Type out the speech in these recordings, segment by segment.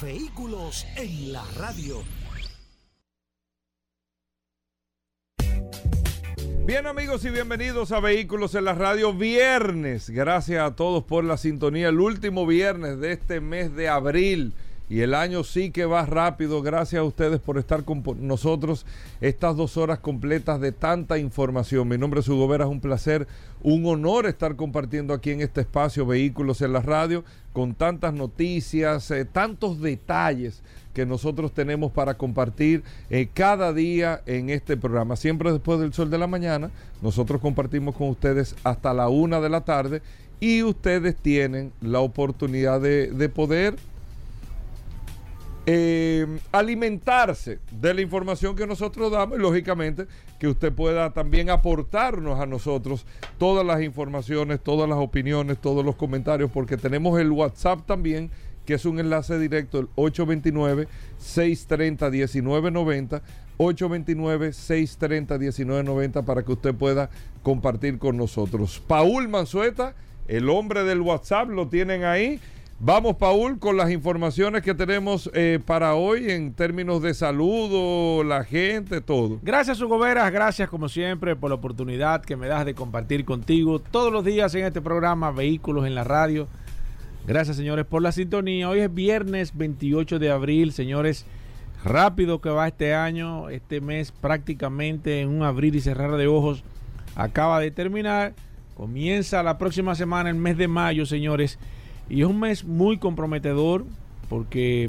Vehículos en la radio. Bien amigos y bienvenidos a Vehículos en la Radio Viernes. Gracias a todos por la sintonía. El último viernes de este mes de abril. Y el año sí que va rápido. Gracias a ustedes por estar con nosotros estas dos horas completas de tanta información. Mi nombre es Hugo Vera, es un placer, un honor estar compartiendo aquí en este espacio Vehículos en la Radio con tantas noticias, eh, tantos detalles que nosotros tenemos para compartir eh, cada día en este programa. Siempre después del sol de la mañana, nosotros compartimos con ustedes hasta la una de la tarde y ustedes tienen la oportunidad de, de poder eh, alimentarse de la información que nosotros damos y lógicamente que usted pueda también aportarnos a nosotros todas las informaciones, todas las opiniones, todos los comentarios, porque tenemos el WhatsApp también, que es un enlace directo, el 829-630-1990, 829-630-1990 para que usted pueda compartir con nosotros. Paul Manzueta, el hombre del WhatsApp, lo tienen ahí. Vamos, Paul, con las informaciones que tenemos eh, para hoy en términos de saludo, la gente, todo. Gracias, Hugo Veras. Gracias, como siempre, por la oportunidad que me das de compartir contigo todos los días en este programa Vehículos en la Radio. Gracias, señores, por la sintonía. Hoy es viernes 28 de abril, señores. Rápido que va este año, este mes prácticamente en un abrir y cerrar de ojos acaba de terminar. Comienza la próxima semana, el mes de mayo, señores. Y es un mes muy comprometedor porque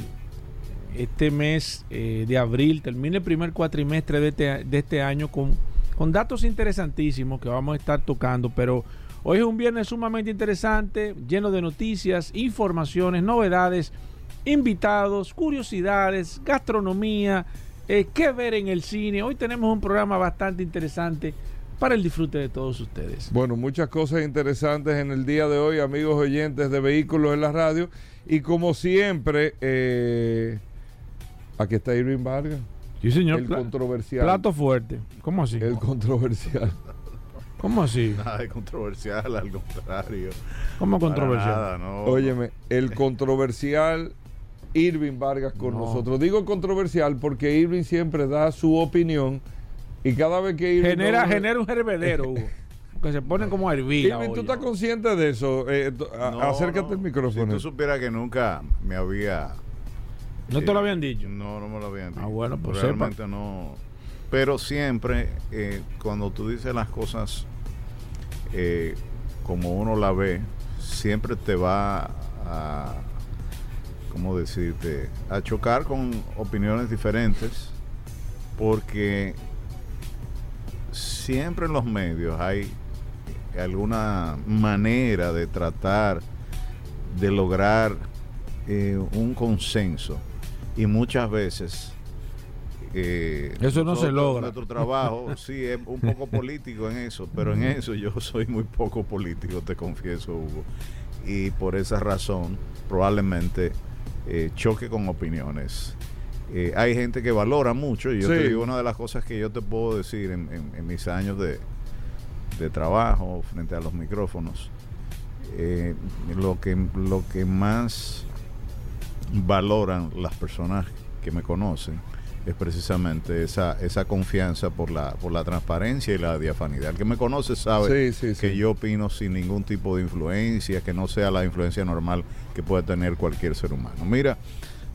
este mes eh, de abril termina el primer cuatrimestre de este, de este año con, con datos interesantísimos que vamos a estar tocando, pero hoy es un viernes sumamente interesante, lleno de noticias, informaciones, novedades, invitados, curiosidades, gastronomía, eh, qué ver en el cine. Hoy tenemos un programa bastante interesante para el disfrute de todos ustedes. Bueno, muchas cosas interesantes en el día de hoy, amigos oyentes de Vehículos en la Radio. Y como siempre, eh, aquí está Irving Vargas. Sí, señor. El controversial. Plato fuerte. ¿Cómo así? El controversial. ¿Cómo así? Nada de controversial, al contrario. ¿Cómo controversial? Nada, no. Óyeme, el controversial Irving Vargas con No. nosotros. Digo controversial porque Irving siempre da su opinión y cada vez que Irving... Genera, no- genera un hervedero, Hugo, que se ponen como a hervir. la Irving, ¿tú estás consciente de eso? Eh, No, acércate no. al micrófono. Si tú supieras que nunca me había. ¿No te lo habían dicho? No, no me lo habían dicho. Ah, bueno, pues Realmente no. Pero siempre, eh, cuando tú dices las cosas eh, como uno la ve, siempre te va a. ¿Cómo decirte? A chocar con opiniones diferentes. Porque siempre en los medios hay alguna manera de tratar de lograr eh, un consenso. Y muchas veces eh, Eso no se logra. nuestro trabajo sí es un poco político en eso pero en eso yo soy muy poco político te confieso Hugo. Y por esa razón probablemente eh, choque con opiniones Eh, hay gente que valora mucho y yo Sí. te digo una de las cosas que yo te puedo decir en, en- en mis años de, de trabajo frente a los micrófonos eh, lo que lo que más valoran las personas que me conocen es precisamente esa esa confianza por la por la transparencia y la diafanidad el que me conoce sabe Sí, sí, que sí. yo opino sin ningún tipo de influencia que no sea la influencia normal que puede tener cualquier ser humano mira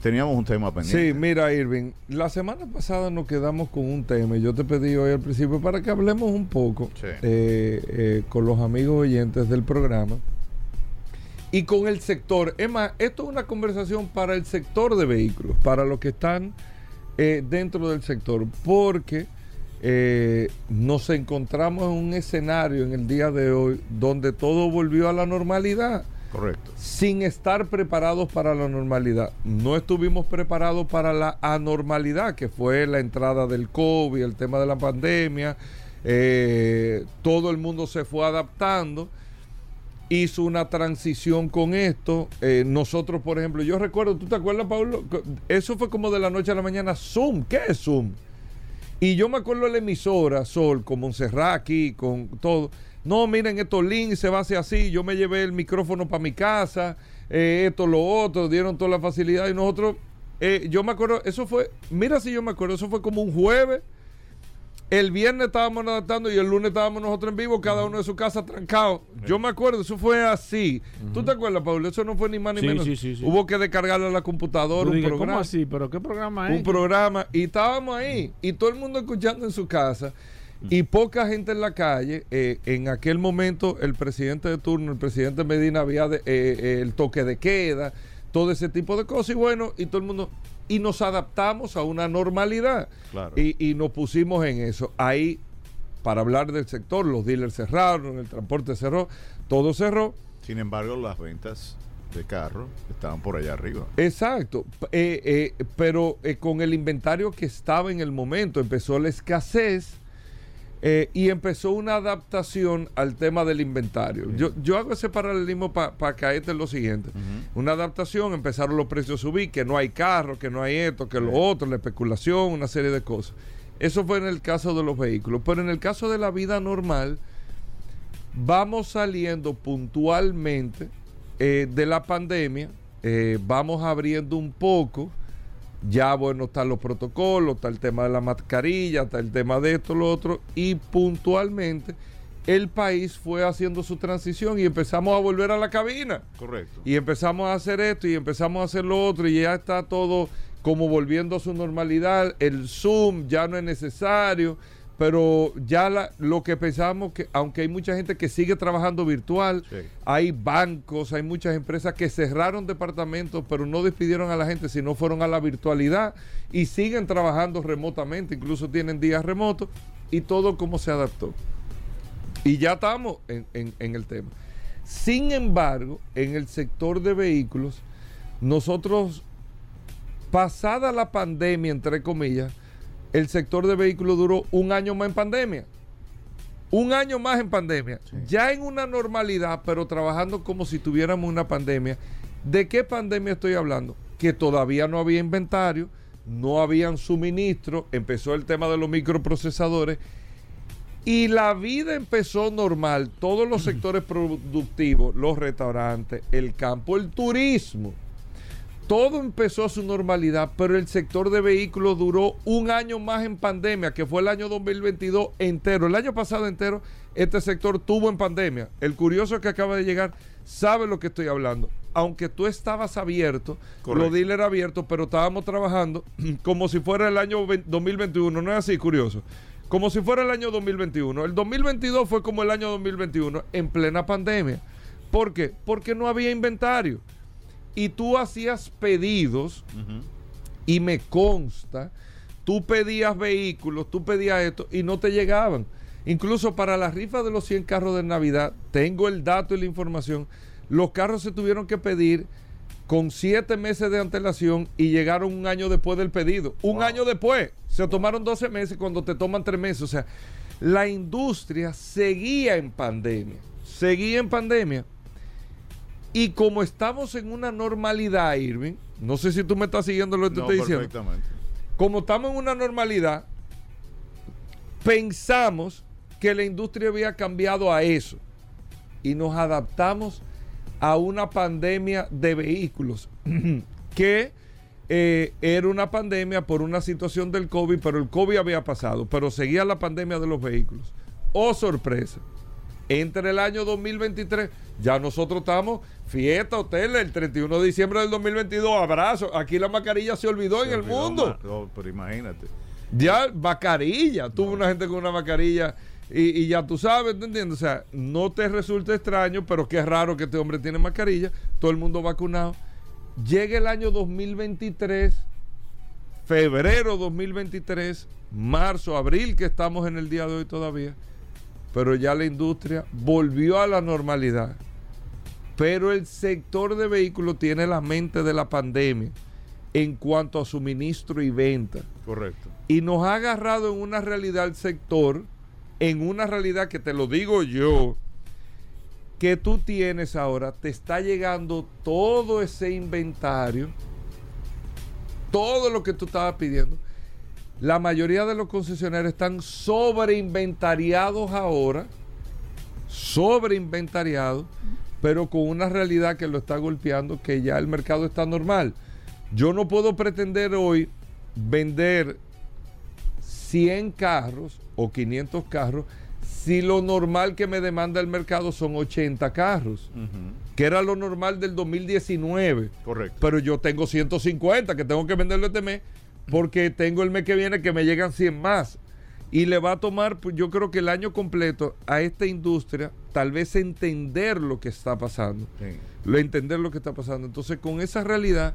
teníamos un tema pendiente Sí, mira, Irving, la semana pasada nos quedamos con un tema y yo te pedí hoy al principio para que hablemos un poco Sí. eh, eh, con los amigos oyentes del programa y con el sector. Es más, esto es una conversación para el sector de vehículos, para los que están eh, dentro del sector, porque nos encontramos en un escenario en el día de hoy donde todo volvió a la normalidad. Correcto. sin estar preparados para la normalidad. No estuvimos preparados para la anormalidad, que fue la entrada del COVID, el tema de la pandemia. Eh, todo el mundo se fue adaptando, hizo una transición con esto. Eh, nosotros, por ejemplo, yo recuerdo, ¿tú te acuerdas, Pablo? Eso fue como de la noche a la mañana. Zoom, ¿qué es Zoom? Y yo me acuerdo de la emisora, Sol, con Montserrat aquí, con todo. No, miren, estos links se va a hacer así. Yo me llevé el micrófono para mi casa, eh, esto, lo otro, dieron toda la facilidad. Y nosotros, eh, yo me acuerdo, eso fue, mira si yo me acuerdo, eso fue como un jueves. El viernes estábamos adaptando y el lunes estábamos nosotros en vivo, cada uno de su casa trancado. Yo me acuerdo, eso fue así. ¿Tú te acuerdas, Pablo? Eso no fue ni más ni Sí, menos. sí, sí, sí. Hubo que descargarle a la computadora un programa ¿Cómo así? ¿Pero qué programa es? un programa y estábamos ahí y todo el mundo escuchando en su casa y poca gente en la calle. Eh, en aquel momento el presidente de turno, el presidente Medina había de- eh, eh, el toque de queda, todo ese tipo de cosas y bueno, y todo el mundo y nos adaptamos a una normalidad Claro. y, y nos pusimos en eso. Ahí, para hablar del sector, los dealers cerraron, el transporte cerró, todo cerró. Sin embargo, las ventas de carro estaban por allá arriba. Exacto, eh, eh, pero eh, con el inventario que estaba en el momento, empezó la escasez eh, y empezó una adaptación al tema del inventario. Yo, yo hago ese paralelismo para caerte en lo siguiente. Una adaptación, empezaron los precios a subir, que no hay carro, que no hay esto, que lo otro, la especulación, una serie de cosas. Eso fue en el caso de los vehículos, pero en el caso de la vida normal, vamos saliendo puntualmente eh, de la pandemia, eh, vamos abriendo un poco, ya bueno, están los protocolos, está el tema de la mascarilla, está el tema de esto, lo otro, y puntualmente el país fue haciendo su transición y empezamos a volver a la cabina. Correcto. Y empezamos a hacer esto y empezamos a hacer lo otro y ya está todo como volviendo a su normalidad. El Zoom ya no es necesario, pero ya la- lo que pensamos que, aunque hay mucha gente que sigue trabajando virtual, Sí. hay bancos, hay muchas empresas que cerraron departamentos, pero no despidieron a la gente, sino fueron a la virtualidad y siguen trabajando remotamente, incluso tienen días remotos y todo como se adaptó. Y ya estamos en, en- en el tema. Sin embargo, en el sector de vehículos, nosotros, pasada la pandemia, entre comillas, el sector de vehículos duró un año más en pandemia. Un año más en pandemia. Ya en una normalidad, pero trabajando como si tuviéramos una pandemia. ¿De qué pandemia estoy hablando? Que todavía no había inventario, no habían suministro, empezó el tema de los microprocesadores y la vida empezó normal. Todos los sectores productivos, los restaurantes, el campo, el turismo, todo empezó a su normalidad, pero el sector de vehículos duró un año más en pandemia, que fue el año 2022 entero. El año pasado entero, este sector tuvo en pandemia. El curioso que acaba de llegar sabe lo que estoy hablando. Aunque tú estabas abierto, Correcto. los dealers abiertos, pero estábamos trabajando como si fuera el año 20 2021. ¿No es así, curioso? Como si fuera el año 2021. El 2022 fue como el año 2021, en plena pandemia. ¿Por qué? Porque no había inventario y tú hacías pedidos y me consta, tú pedías vehículos, tú pedías esto y no te llegaban. Incluso para la rifa de los 100 carros de Navidad, tengo el dato y la información, los carros se tuvieron que pedir con 7 meses de antelación y llegaron un año después del pedido. Un año después, se tomaron 12 meses cuando te toman 3 meses. O sea, la industria seguía en pandemia, seguía en pandemia. Y como estamos en una normalidad, Irving, no sé si tú me estás siguiendo lo que te No, estoy diciendo. perfectamente. Como estamos en una normalidad, pensamos que la industria había cambiado a eso. Y nos adaptamos a una pandemia de vehículos que eh, era una pandemia por una situación del COVID, pero el COVID había pasado, pero seguía la pandemia de los vehículos. Oh, sorpresa. Entre el año 2023, ya nosotros estamos fiesta, hotel, el 31 de diciembre del 2022, abrazo. Aquí la mascarilla se olvidó en el mundo. pero imagínate. Ya, mascarilla. Tuvo una gente con una mascarilla y, y ya tú sabes, ¿te entiendes? O sea, no te resulta extraño, pero qué raro que este hombre tiene mascarilla. Todo el mundo vacunado. Llega el año 2023, febrero 2023, marzo, abril, que estamos en el día de hoy todavía. Pero ya la industria volvió a la normalidad. Pero el sector de vehículos tiene la mente de la pandemia en cuanto a suministro y venta. Correcto. Y nos ha agarrado en una realidad el sector, en una realidad que te lo digo yo, que tú tienes ahora, te está llegando todo ese inventario, todo lo que tú estabas pidiendo. La mayoría de los concesionarios están sobreinventariados ahora, sobreinventariados, pero con una realidad que lo está golpeando, que ya el mercado está normal. Yo no puedo pretender hoy vender 100 carros o 500 carros si lo normal que me demanda el mercado son 80 carros, que era lo normal del 2019. Correcto. Pero yo tengo 150 que tengo que venderlo este mes porque tengo el mes que viene que me llegan 100 más. Y le va a tomar, pues, yo creo que el año completo a esta industria, tal vez entender lo que está pasando. Sí. Lo, entender lo que está pasando. Entonces, con esa realidad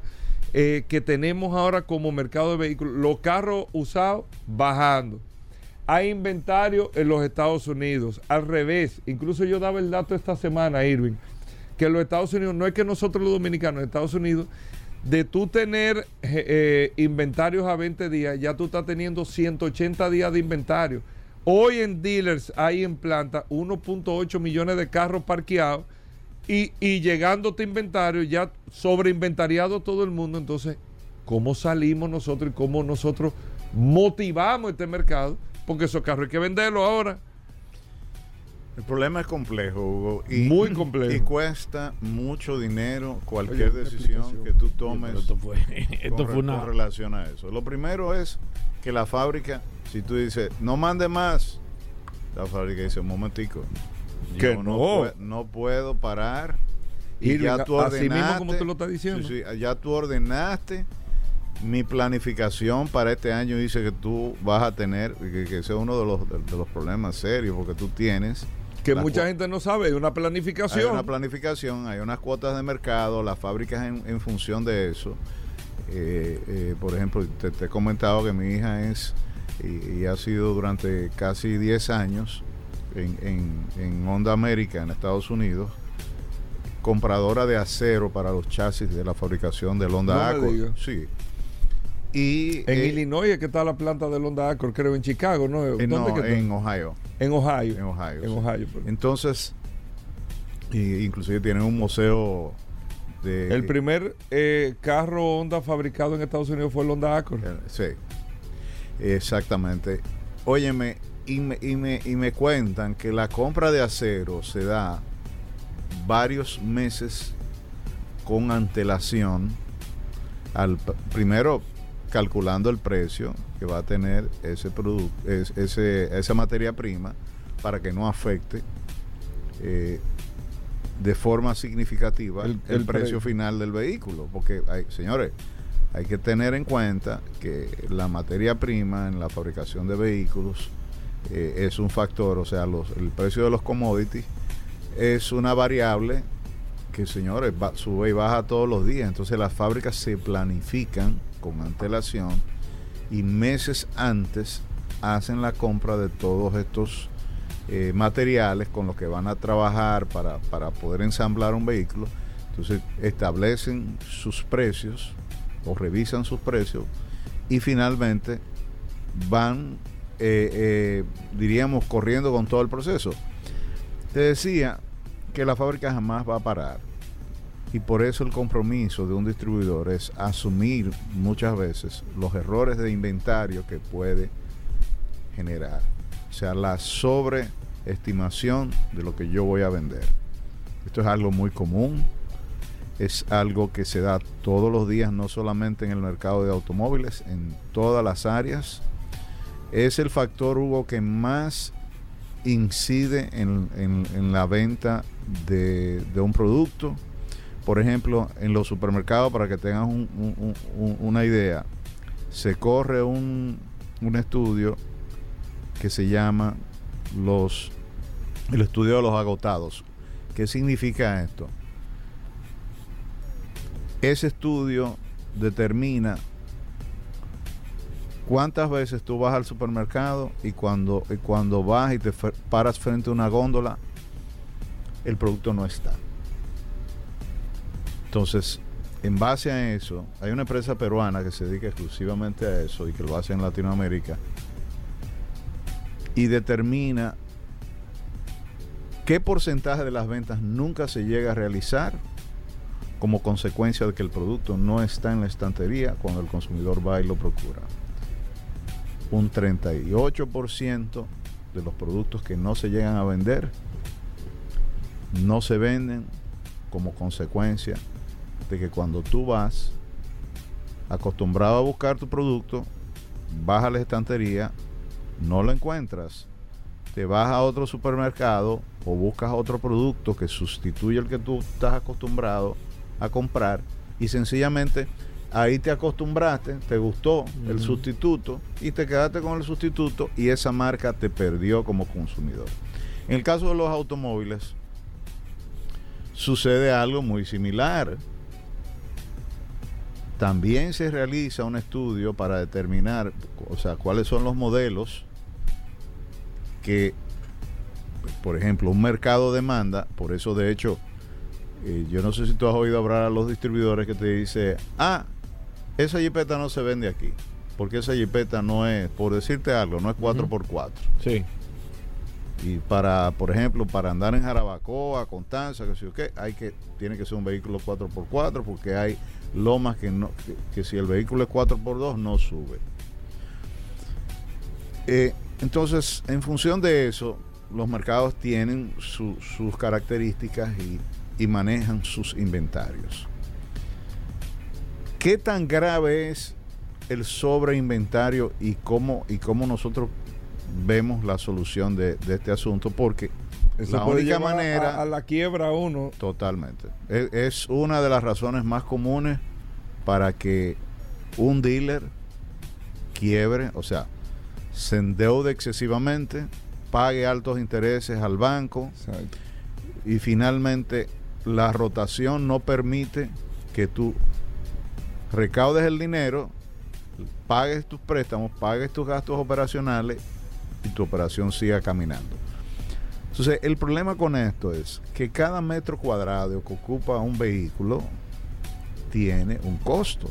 eh, que tenemos ahora como mercado de vehículos, los carros usados bajando. Hay inventario en los Estados Unidos. Al revés, incluso yo daba el dato esta semana, Irving, que en los Estados Unidos, no es que nosotros los dominicanos, en Estados Unidos, de tú tener eh, eh, inventarios a 20 días, ya tú estás teniendo 180 días de inventario. Hoy en dealers hay en planta 1.8 millones de carros parqueados y, y llegando a este inventario ya sobreinventariado todo el mundo. Entonces, ¿cómo salimos nosotros y cómo nosotros motivamos este mercado? Porque esos carros hay que venderlos ahora. El problema es complejo, Hugo. Y, Muy complejo. Y cuesta mucho dinero cualquier Oye, decisión que tú tomes esto fue, esto con, fue una. con relación a eso. Lo primero es que la fábrica, si tú dices, no mande más, la fábrica dice, un momentico. Que yo no. pue- no puedo parar. Y ya tú así mismo ordenaste. como tú lo estás diciendo. Sí, sí, ya tú ordenaste. Mi planificación para este año dice que tú vas a tener, que, que ese es uno de los, de, de los problemas serios, porque tú tienes Que la mucha gente no sabe, hay una hay planificación. una planificación, hay unas cuotas de mercado, las fábricas en, en función de eso. Eh, eh, por ejemplo, te, te he comentado que mi hija es y, y ha sido durante casi 10 años en, en, en Honda América, en Estados Unidos, compradora de acero para los chasis de la fabricación del Honda No Accord. Sí. Y En eh, Illinois que está la planta del Honda Accord, creo, en Chicago, ¿no? eh, ¿Dónde no, que está? en Ohio. En Ohio. En Ohio. En. Ohio, perdón. Entonces, y inclusive tienen un museo de... El primer eh, carro Honda fabricado en Estados Unidos fue el Honda Accord. Eh, Sí, exactamente. Óyeme, y me, y, me, y me cuentan que la compra de acero se da varios meses con antelación, al, primero calculando el precio que va a tener ese producto, es- ese, esa materia prima, para que no afecte eh, de forma significativa El- el, el precio pre- final del vehículo. Porque, hay, señores, hay que tener en cuenta que la materia prima en la fabricación de vehículos eh, es un factor, o sea, los, el precio de los commodities es una variable que, señores, va- sube y baja todos los días. Entonces las fábricas se planifican con antelación y meses antes hacen la compra de todos estos eh, materiales con los que van a trabajar para, para poder ensamblar un vehículo. Entonces establecen sus precios o revisan sus precios y finalmente van, eh, eh, diríamos, corriendo con todo el proceso. Te decía que la fábrica jamás va a parar. Y por eso el compromiso de un distribuidor es asumir muchas veces los errores de inventario que puede generar. O sea, la sobreestimación de lo que yo voy a vender. Esto es algo muy común. Es algo que se da todos los días, no solamente en el mercado de automóviles, en todas las áreas. Es el factor, Hugo, que más incide en, en- en la venta de, de un producto. Por ejemplo, en los supermercados, para que un- una idea, se corre un, estudio que se llama el estudio de los agotados. ¿Qué significa esto? Ese estudio determina cuántas veces tú vas al supermercado y cuando, y cuando vas y te paras frente a una góndola, el producto no está. Entonces, en base a eso, hay una empresa peruana que se dedica exclusivamente a eso y que lo hace en Latinoamérica y determina qué porcentaje de las ventas nunca se llega a realizar como consecuencia de que el producto no está en la estantería cuando el consumidor va y lo procura. Un 38% de los productos que no se llegan a vender no se venden como consecuencia de que cuando tú vas acostumbrado a buscar tu producto, vas a la estantería, no lo encuentras, te vas a otro supermercado o buscas otro producto que sustituya el que tú estás acostumbrado a comprar y sencillamente ahí te acostumbraste, te gustó el sustituto y te quedaste con el sustituto y esa marca te perdió como consumidor. En el caso de los automóviles sucede algo muy similar. También se realiza un estudio para determinar, o sea, cuáles son los modelos que, por ejemplo, un mercado demanda, por eso de hecho, eh, yo no sé si tú has oído hablar a los distribuidores que te dice, ah, esa jipeta no se vende aquí, porque esa jipeta no es, por decirte algo, no es 4x4. Sí. Y para, por ejemplo, para andar en Jarabacoa, Constanza, que sé yo qué, hay que, tiene que ser un vehículo 4x4 porque hay lomas que no, que, si el vehículo es 4x2 no sube. Eh, entonces, en función de eso, los mercados tienen su- sus características y, manejan sus inventarios. ¿Qué tan grave es el sobreinventario y cómo, y cómo nosotros vemos la solución de este asunto? Porque Eso la única manera... A, a la quiebra uno. Totalmente. Es, es una de las razones más comunes para que un dealer quiebre, o sea, se endeude excesivamente, pague altos intereses al banco Exacto. y finalmente la rotación no permite que tú recaudes el dinero, pagues tus préstamos, pagues tus gastos operacionales y tu operación siga caminando. Entonces, el problema con esto es que cada metro cuadrado que ocupa un vehículo tiene un costo.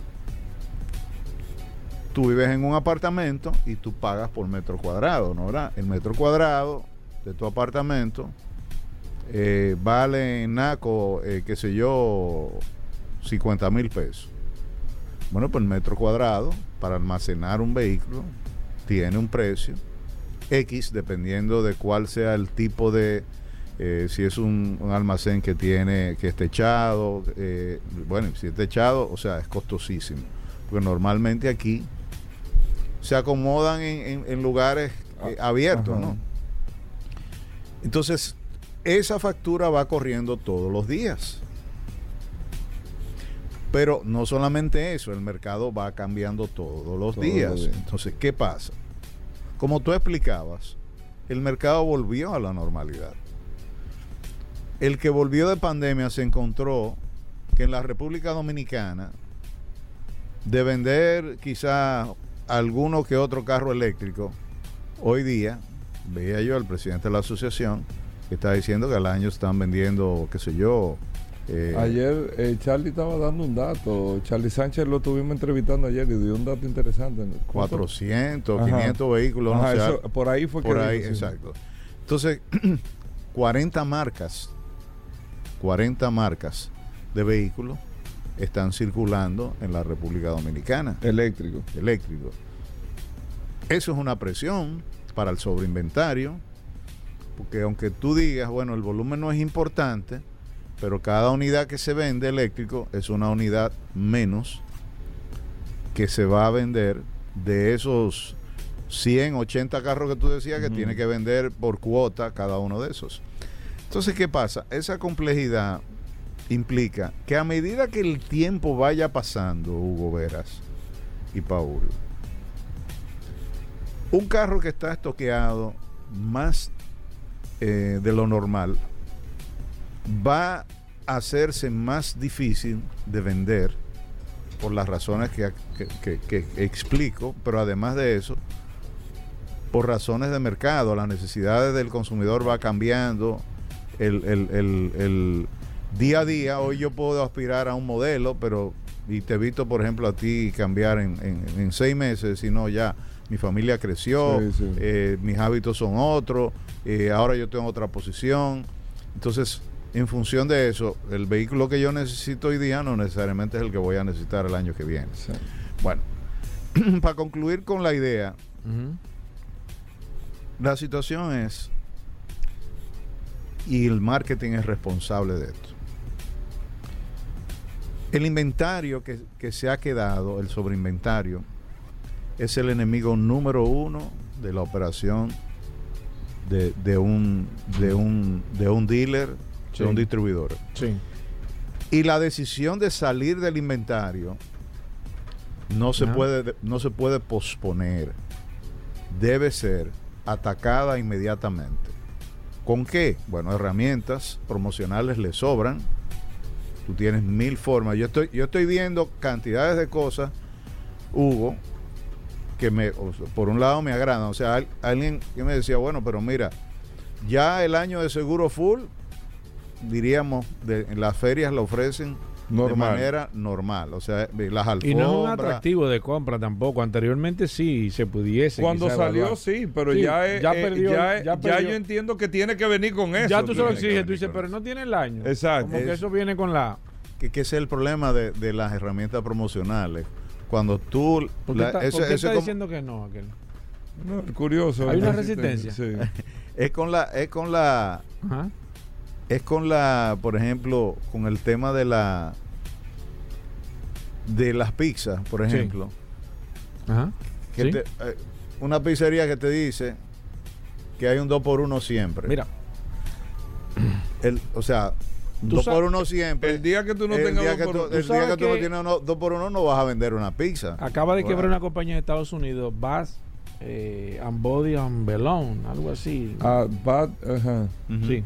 Tú vives en un apartamento y tú pagas por metro cuadrado, ¿no? ¿verdad? El metro cuadrado de tu apartamento eh, vale en NACO, eh, qué sé yo, 50 mil pesos. Bueno, pues el metro cuadrado para almacenar un vehículo tiene un precio X dependiendo de cuál sea el tipo de, eh, si es un, un almacén que tiene, que es techado, eh, bueno, si es techado, o sea, es costosísimo. Porque normalmente aquí se acomodan en, en- en lugares eh, abiertos, Ajá. ¿no? Entonces, esa factura va corriendo todos los días. Pero no solamente eso, el mercado va cambiando todos los Todos días. los días. Entonces, ¿qué pasa? Como tú explicabas, el mercado volvió a la normalidad. El que volvió de pandemia se encontró que en la República Dominicana, de vender quizá alguno que otro carro eléctrico, hoy día veía yo al presidente de la asociación que está diciendo que al año están vendiendo, qué sé yo, eh, Ayer eh, Charlie estaba dando un dato. Charlie Sánchez lo estuvimos entrevistando ayer y dio un dato interesante. ¿Cuánto? 400, Ajá. 500 vehículos, no Ajá, eso- por ahí fue por que ahí, dijo, sí. exacto. Entonces, 40 marcas, 40 marcas de vehículos están circulando en la República Dominicana, Eléctrico. eléctricos. Eso es una presión para el sobreinventario, porque aunque tú digas, bueno, el volumen no es importante, pero cada unidad que se vende eléctrico es una unidad menos que se va a vender de esos 100, 80 carros que tú decías que tiene que vender por cuota cada uno de esos. Entonces, ¿qué pasa? Esa complejidad implica que a medida que el tiempo vaya pasando, Hugo Veras y Paul, un carro que está estoqueado más eh, de lo normal va a hacerse más difícil de vender por las razones que, que- que- que explico, pero además de eso, por razones de mercado, las necesidades del consumidor va cambiando, el, el- el- el- día a día, hoy yo puedo aspirar a un modelo, pero y te evito, por ejemplo, a ti cambiar en, en- en seis meses, sino ya mi familia creció, Sí, sí. eh, mis hábitos son otros, eh, ahora yo tengo otra posición. Entonces, en función de eso, el vehículo que yo necesito hoy día no necesariamente es el que voy a necesitar el año que viene. Sí. Bueno, para concluir con la idea, la situación es, y el marketing es responsable de esto. El inventario que, que se ha quedado, el sobreinventario, es el enemigo número uno de la operación de, de un, de, un, de un dealer, Sí. de un distribuidor. Sí. Y la decisión de salir del inventario no se, puede, no se puede posponer. Debe ser atacada inmediatamente. ¿Con qué? Bueno, herramientas promocionales le sobran. Tú tienes mil formas. Yo estoy, yo estoy viendo cantidades de cosas, Hugo, que me, por un lado me agradan. O sea, al- alguien que me decía, bueno, pero mira, ya el año de seguro full, diríamos, de, en las ferias lo ofrecen de manera normal. O sea, las alfombras. Y no es un atractivo de compra tampoco. Anteriormente sí se pudiese. Cuando salió, evaluar. sí, pero Sí, ya, es- ya eh, perdió, ya, ya ya perdió. yo entiendo que tiene que venir con eso. Ya tú se lo exiges, tú dices, pero no tiene el año. Exacto. Como que Es- eso viene con la. que, que ese es el problema de, de las herramientas promocionales. Cuando tú... ¿Por qué la- está, eso- por qué eso está es como- diciendo que no? Aquel? No, curioso. Hay una resistencia. Sí. es con la... Es con la Ajá. Es con la, por ejemplo, con el tema de la de las pizzas, por Sí. ejemplo, Ajá. que Sí. te- eh, una pizzería que te dice que hay un 2 por 1 siempre. Mira, el, o sea, un Tú 2 sabes- por 1 siempre. El día que tú no el tengas día dos que por tú, uno. el Tú día que tú no tienes 2 por 1 no vas a vender una pizza. acaba de Bueno. quebrar una compañía de Estados Unidos, Bass eh, and Body and Belong, algo así. Ah, bad, ajá. Ujú. Sí.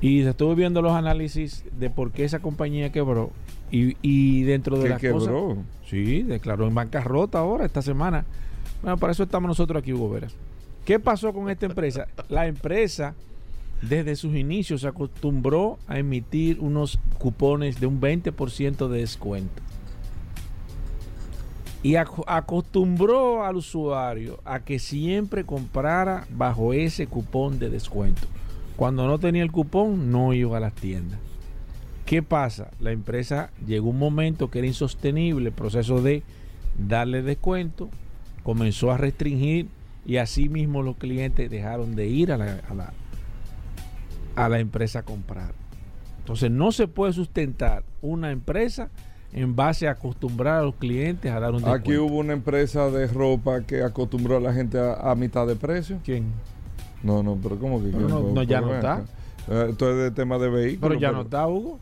Y se estuvo viendo los análisis de por qué esa compañía quebró. Y, y dentro de Que las cosas. quebró. Sí, declaró en bancarrota ahora, esta semana. Bueno, para eso estamos nosotros aquí, Hugo Veras. ¿Qué pasó con esta empresa? La empresa, desde sus inicios, se acostumbró a emitir unos cupones de un 20% de descuento. Y aco- acostumbró al usuario a que siempre comprara bajo ese cupón de descuento. Cuando no tenía el cupón, no iba a las tiendas. ¿Qué pasa? La empresa llegó un momento que era insostenible el proceso de darle descuento, comenzó a restringir y así mismo los clientes dejaron de ir a la, a la, a la empresa a comprar. Entonces no se puede sustentar una empresa en base a acostumbrar a los clientes a dar un descuento. Aquí hubo una empresa de ropa que acostumbró a la gente a, a mitad de precio. ¿Quién? No, no, pero ¿cómo que? Pero no- no, ya no está. Eh, Esto es de tema de vehículos. Pero ya no está, Hugo.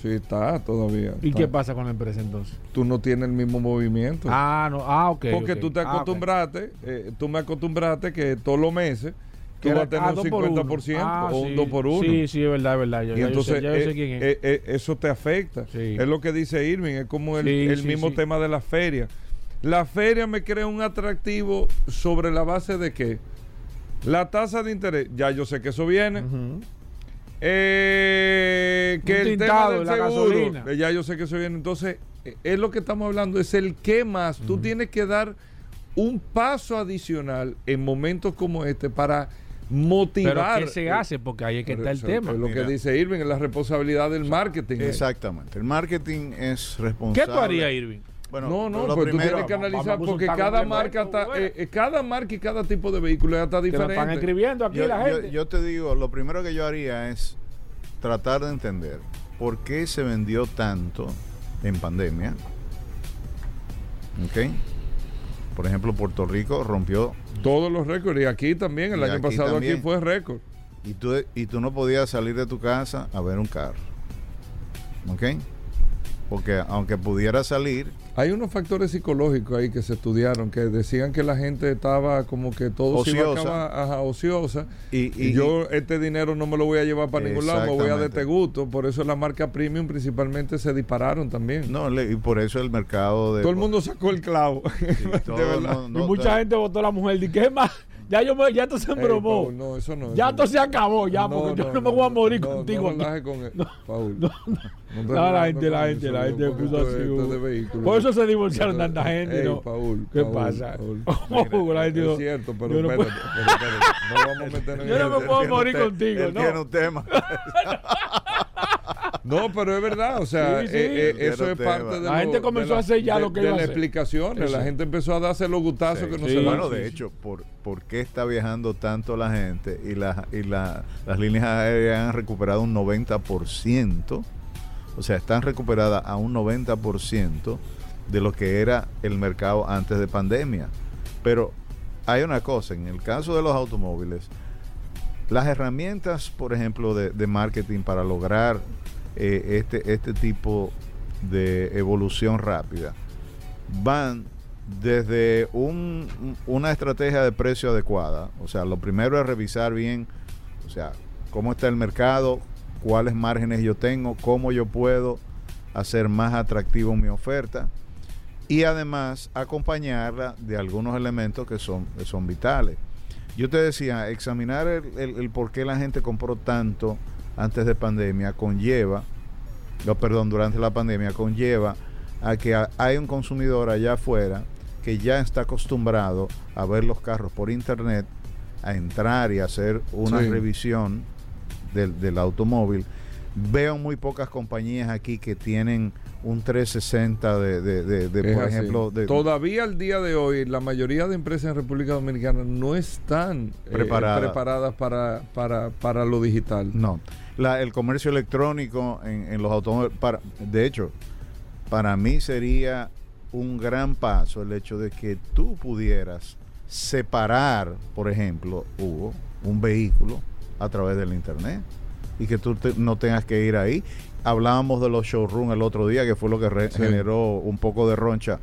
Sí, está todavía. ¿Y está. qué pasa con la empresa entonces? Tú no tienes el mismo movimiento. Ah, no. Ah, ok. Porque tú te Ah, acostumbraste, eh, tú me acostumbraste que todos los meses tú Que vas a tener ah, un dos por uno. 50% Ah, o un sí. 2 por 1. Sí, sí, es verdad, es verdad. Ya, y entonces yo sé, ya yo sé eh, quién es. eh, eso te afecta. Sí. Es lo que dice Irving, es como el, Sí, el mismo tema de la feria. La feria me crea un atractivo sobre la base de que la tasa de interés, ya yo sé que eso viene. Eh, que Un el tema tintado, del la seguro, gasolina. eh, ya yo sé que eso viene. Entonces, eh, es lo que estamos hablando, es el qué más. Tú tienes que dar un paso adicional en momentos como este para Pero motivar. ¿qué se hace? Porque ahí es que Pero está el tema. Es lo Mira. que dice Irving, es la responsabilidad del marketing. Exactamente. El marketing es ¿Qué responsable. tú harías, Irving? Bueno, no, no, lo pues tú primero- tienes que analizar porque cada marca está, eh, eh, cada marca y cada tipo de vehículo está diferente. están escribiendo aquí yo, la gente. yo te digo, lo primero que yo haría es tratar de entender por qué se vendió tanto en pandemia. ¿Ok? Por ejemplo, Puerto Rico rompió Todos los récords y aquí también, el año aquí pasado aquí fue récord. y tú, y tú no podías salir de tu casa a ver un carro. ¿Ok? Porque aunque pudiera salir, Hay unos factores psicológicos ahí que se estudiaron que decían que la gente estaba como que todo se iba a Ociosa. acabar, ajá, ociosa. y, Y, y- yo este dinero no me lo voy a llevar para ningún lado, me voy a de este gusto. Por eso las marcas premium principalmente se dispararon también. no, le- y por eso el mercado de Todo el mundo sacó el clavo. Sí, de todo el verdad. mundo- y mucha no, gente votó a la mujer. ¿Y qué más? Ya, yo me- ya esto se embromó. Paul, no, eso no. ya eso esto se acabó, ya, porque yo no, me voy a morir no, contigo. No, aquí. con él, Paul. no, No No, la gente, la gente, la gente puso así. vehículo. Por eso se divorciaron tanta gente, ¿no? Paul, ¿Qué pasa? Gente Es no- cierto, pero no espérate, no vamos a meter en Yo no me puedo morir contigo, ¿no? tiene un tema. No, pero es verdad, o sea, Sí, sí. eh, eh, eso es parte de La lo- gente comenzó de la- a hacer ya de- lo que de iba a las hacer. explicaciones. Eso. La gente empezó a darse los gutazos Sí, que no sí. se. Bueno, de hecho, por, ¿por qué está viajando tanto la gente y, la, y la- las líneas aéreas han recuperado un 90%? O sea, están recuperadas a un 90% de lo que era el mercado antes de pandemia. Pero hay una cosa, en el caso de los automóviles, las herramientas, por ejemplo, de, marketing para lograr eh, este, este tipo de evolución rápida, van desde un- una estrategia de precio adecuada. O sea, lo primero es revisar bien, o sea, cómo está el mercado, cuáles márgenes yo tengo, cómo yo puedo hacer más atractivo mi oferta y además acompañarla de algunos elementos que son, que son vitales. Yo te decía, examinar el, el- el por qué la gente compró tanto antes de pandemia conlleva, no, perdón, durante la pandemia conlleva a que ha- hay un consumidor allá afuera que ya está acostumbrado a ver los carros por internet, a entrar y hacer una Sí. revisión del, del automóvil. Veo muy pocas compañías aquí que tienen un 360 de, de- de- por así. ejemplo, de, Todavía al día de hoy, la mayoría de empresas en República Dominicana no están eh, Preparadas. preparadas para, para, para lo digital. No, la- el comercio electrónico en, en los automóviles, para, de hecho, para mí sería un gran paso el hecho de que tú pudieras separar, por ejemplo, Hugo, un vehículo a través del internet y que tú te- no tengas que ir ahí. Hablábamos de los showrooms el otro día, que fue lo que Sí. generó un poco de roncha.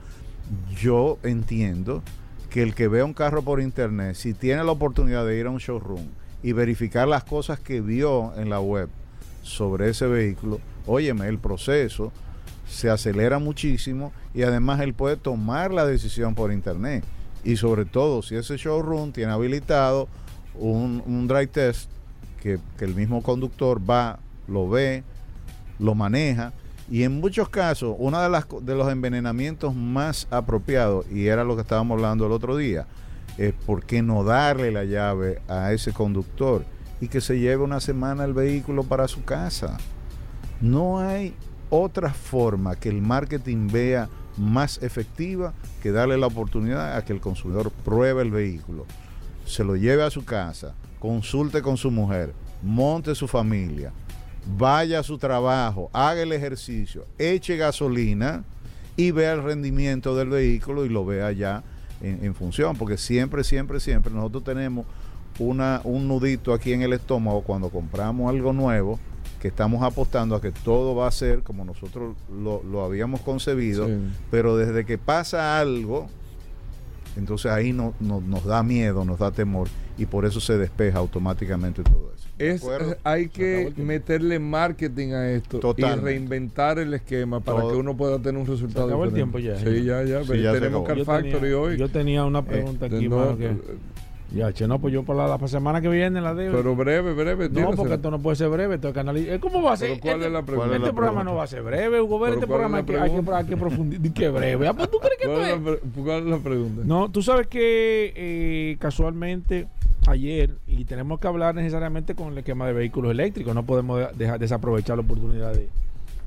Yo entiendo que el que vea un carro por internet, si tiene la oportunidad de ir a un showroom y verificar las cosas que vio en la web sobre ese vehículo, óyeme, el proceso se acelera muchísimo y además él puede tomar la decisión por internet. Y sobre todo, si ese showroom tiene habilitado un, un drive test que, que el mismo conductor va, lo ve, lo maneja. Y en muchos casos, uno de, las, de los envenenamientos más apropiados, y era lo que estábamos hablando el otro día, es por qué no darle la llave a ese conductor y que se lleve una semana el vehículo para su casa. No hay otra forma que el marketing vea más efectiva que darle la oportunidad a que el consumidor pruebe el vehículo, se lo lleve a su casa, consulte con su mujer, monte su familia, vaya a su trabajo, haga el ejercicio, eche gasolina y vea el rendimiento del vehículo y lo vea ya en, en función, porque siempre, siempre, siempre nosotros tenemos una, un nudito aquí en el estómago cuando compramos algo nuevo, que estamos apostando a que todo va a ser como nosotros lo, lo habíamos concebido, Sí. pero desde que pasa algo, entonces ahí no, no- nos da miedo, nos da temor y por eso se despeja automáticamente todo eso. ¿De Es, eh, hay que meterle marketing a esto y reinventar el esquema para Todo. que uno pueda tener un resultado. acabó el tiempo ya, Sí, ya. ya, tenemos. Car Factory tenía, hoy. yo tenía una pregunta Eh, aquí, no, mano, que... Ya, che, no, pues yo para la, para semana que viene la debo. pero breve, breve. no, tírasela. porque esto no puede ser breve, esto hay que analizar. ¿Cómo va a ser? ¿cuál este, es la pregunta? ¿Cuál es este la programa pregunta? no va a ser breve, Hugo. Ver, este ¿cuál es programa la hay que, hay que, pregunta? hay que profundizar. ¿Qué breve? Ah, pues, ¿Tú crees que ¿Cuál esto es, es? la, cuál es la pregunta? No, tú sabes que eh, casualmente ayer, y tenemos que hablar necesariamente con el esquema de vehículos eléctricos, no podemos de- dejar desaprovechar la oportunidad de,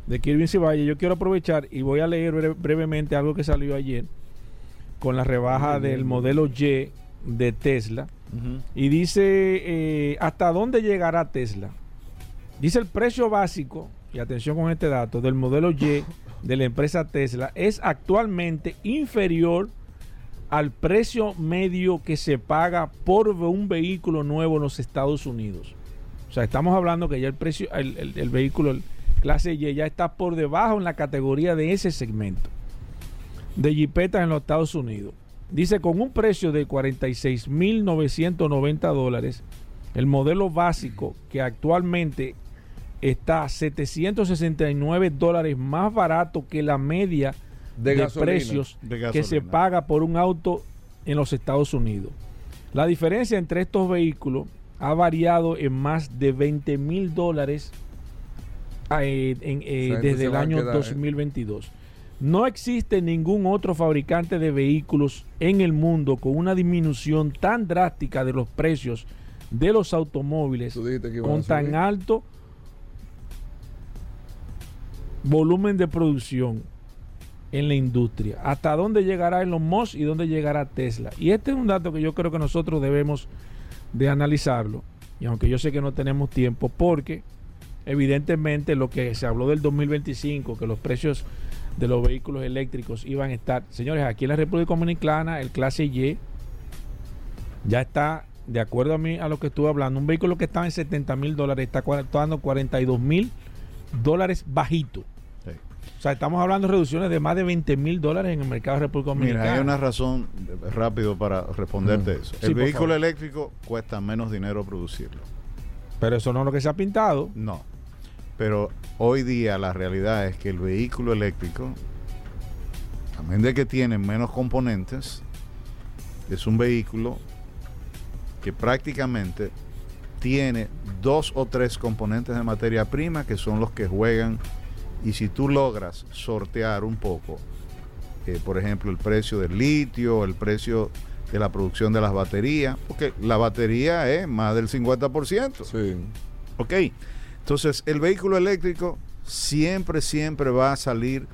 de Kirby Valle. Yo quiero aprovechar y voy a leer bre- brevemente algo que salió ayer con la rebaja del modelo Y de Tesla. Y dice, eh, ¿hasta dónde llegará Tesla? Dice el precio básico, y atención con este dato, del modelo Y de la empresa Tesla es actualmente inferior al precio medio que se paga por un vehículo nuevo en los Estados Unidos. O sea, estamos hablando que ya el precio, el, vehículo clase Y ya está por debajo en la categoría de ese segmento de jipetas en los Estados Unidos. Dice con un precio de 46.990 dólares, el modelo básico que actualmente está 769 dólares más barato que la media De de, precios De que se paga por un auto en los Estados Unidos. La diferencia entre estos vehículos ha variado en más de 20 mil dólares eh, en- eh, gente desde el año quedar, ¿eh? 2022. No existe ningún otro fabricante de vehículos en el mundo con una disminución tan drástica de los precios de los automóviles con tan alto volumen de producción en la industria. ¿Hasta dónde llegará Elon Musk y dónde llegará Tesla? Y este es un dato que yo creo que nosotros debemos de analizarlo. Y aunque yo sé que no tenemos tiempo, porque evidentemente lo que se habló del 2025, que los precios de los vehículos eléctricos iban a estar, señores, aquí en la República Dominicana, el clase Y ya está, de acuerdo a mí, a lo que estuve hablando, un vehículo que estaba en 70 mil dólares está costando 42 mil dólares bajito. O sea, estamos hablando de reducciones de más de 20 mil dólares en el mercado de República Dominicana. Mira, hay una razón rápido para responderte eso. Sí, El vehículo favor. eléctrico cuesta menos dinero producirlo. Pero eso no es lo que se ha pintado. No. Pero hoy día la realidad es que el vehículo eléctrico, a menos de que tiene menos componentes, es un vehículo que prácticamente tiene dos o tres componentes de materia prima que son los que juegan y si tú logras sortear un poco, eh, por ejemplo, el precio del litio, el precio de la producción de las baterías, porque la batería es más del 50%. Sí. Ok, entonces el vehículo eléctrico siempre, siempre va a salir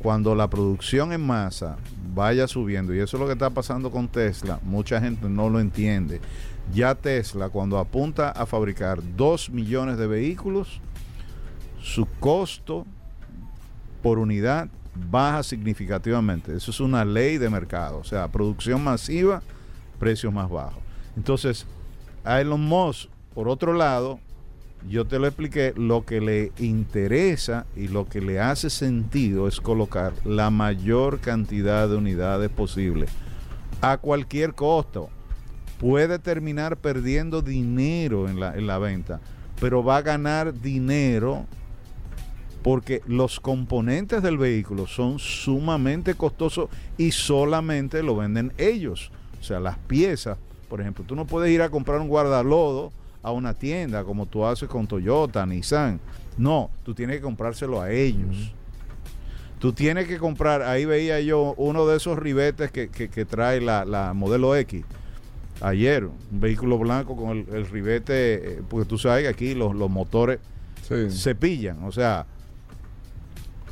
cuando la producción en masa vaya subiendo. Y eso es lo que está pasando con Tesla. Mucha gente no lo entiende. Ya Tesla, cuando apunta a fabricar 2 millones de vehículos, su costo por unidad baja significativamente. Eso es una ley de mercado. O sea, producción masiva, precios más bajos. Entonces, a Elon Musk, por otro lado, yo te lo expliqué, lo que le interesa y lo que le hace sentido es colocar la mayor cantidad de unidades posible a cualquier costo. Puede terminar perdiendo dinero en la, en la venta, pero va a ganar dinero porque los componentes del vehículo son sumamente costosos y solamente lo venden ellos. O sea, las piezas, por ejemplo, tú no puedes ir a comprar un guardalodo a una tienda como tú haces con Toyota, Nissan. No, tú tienes que comprárselo a ellos. Tú tienes que comprar, ahí veía yo uno de esos ribetes que, que- que trae la, la modelo X. Ayer, un vehículo blanco con el, el ribete, eh, porque tú sabes que aquí los, los motores Sí. se pillan. O sea,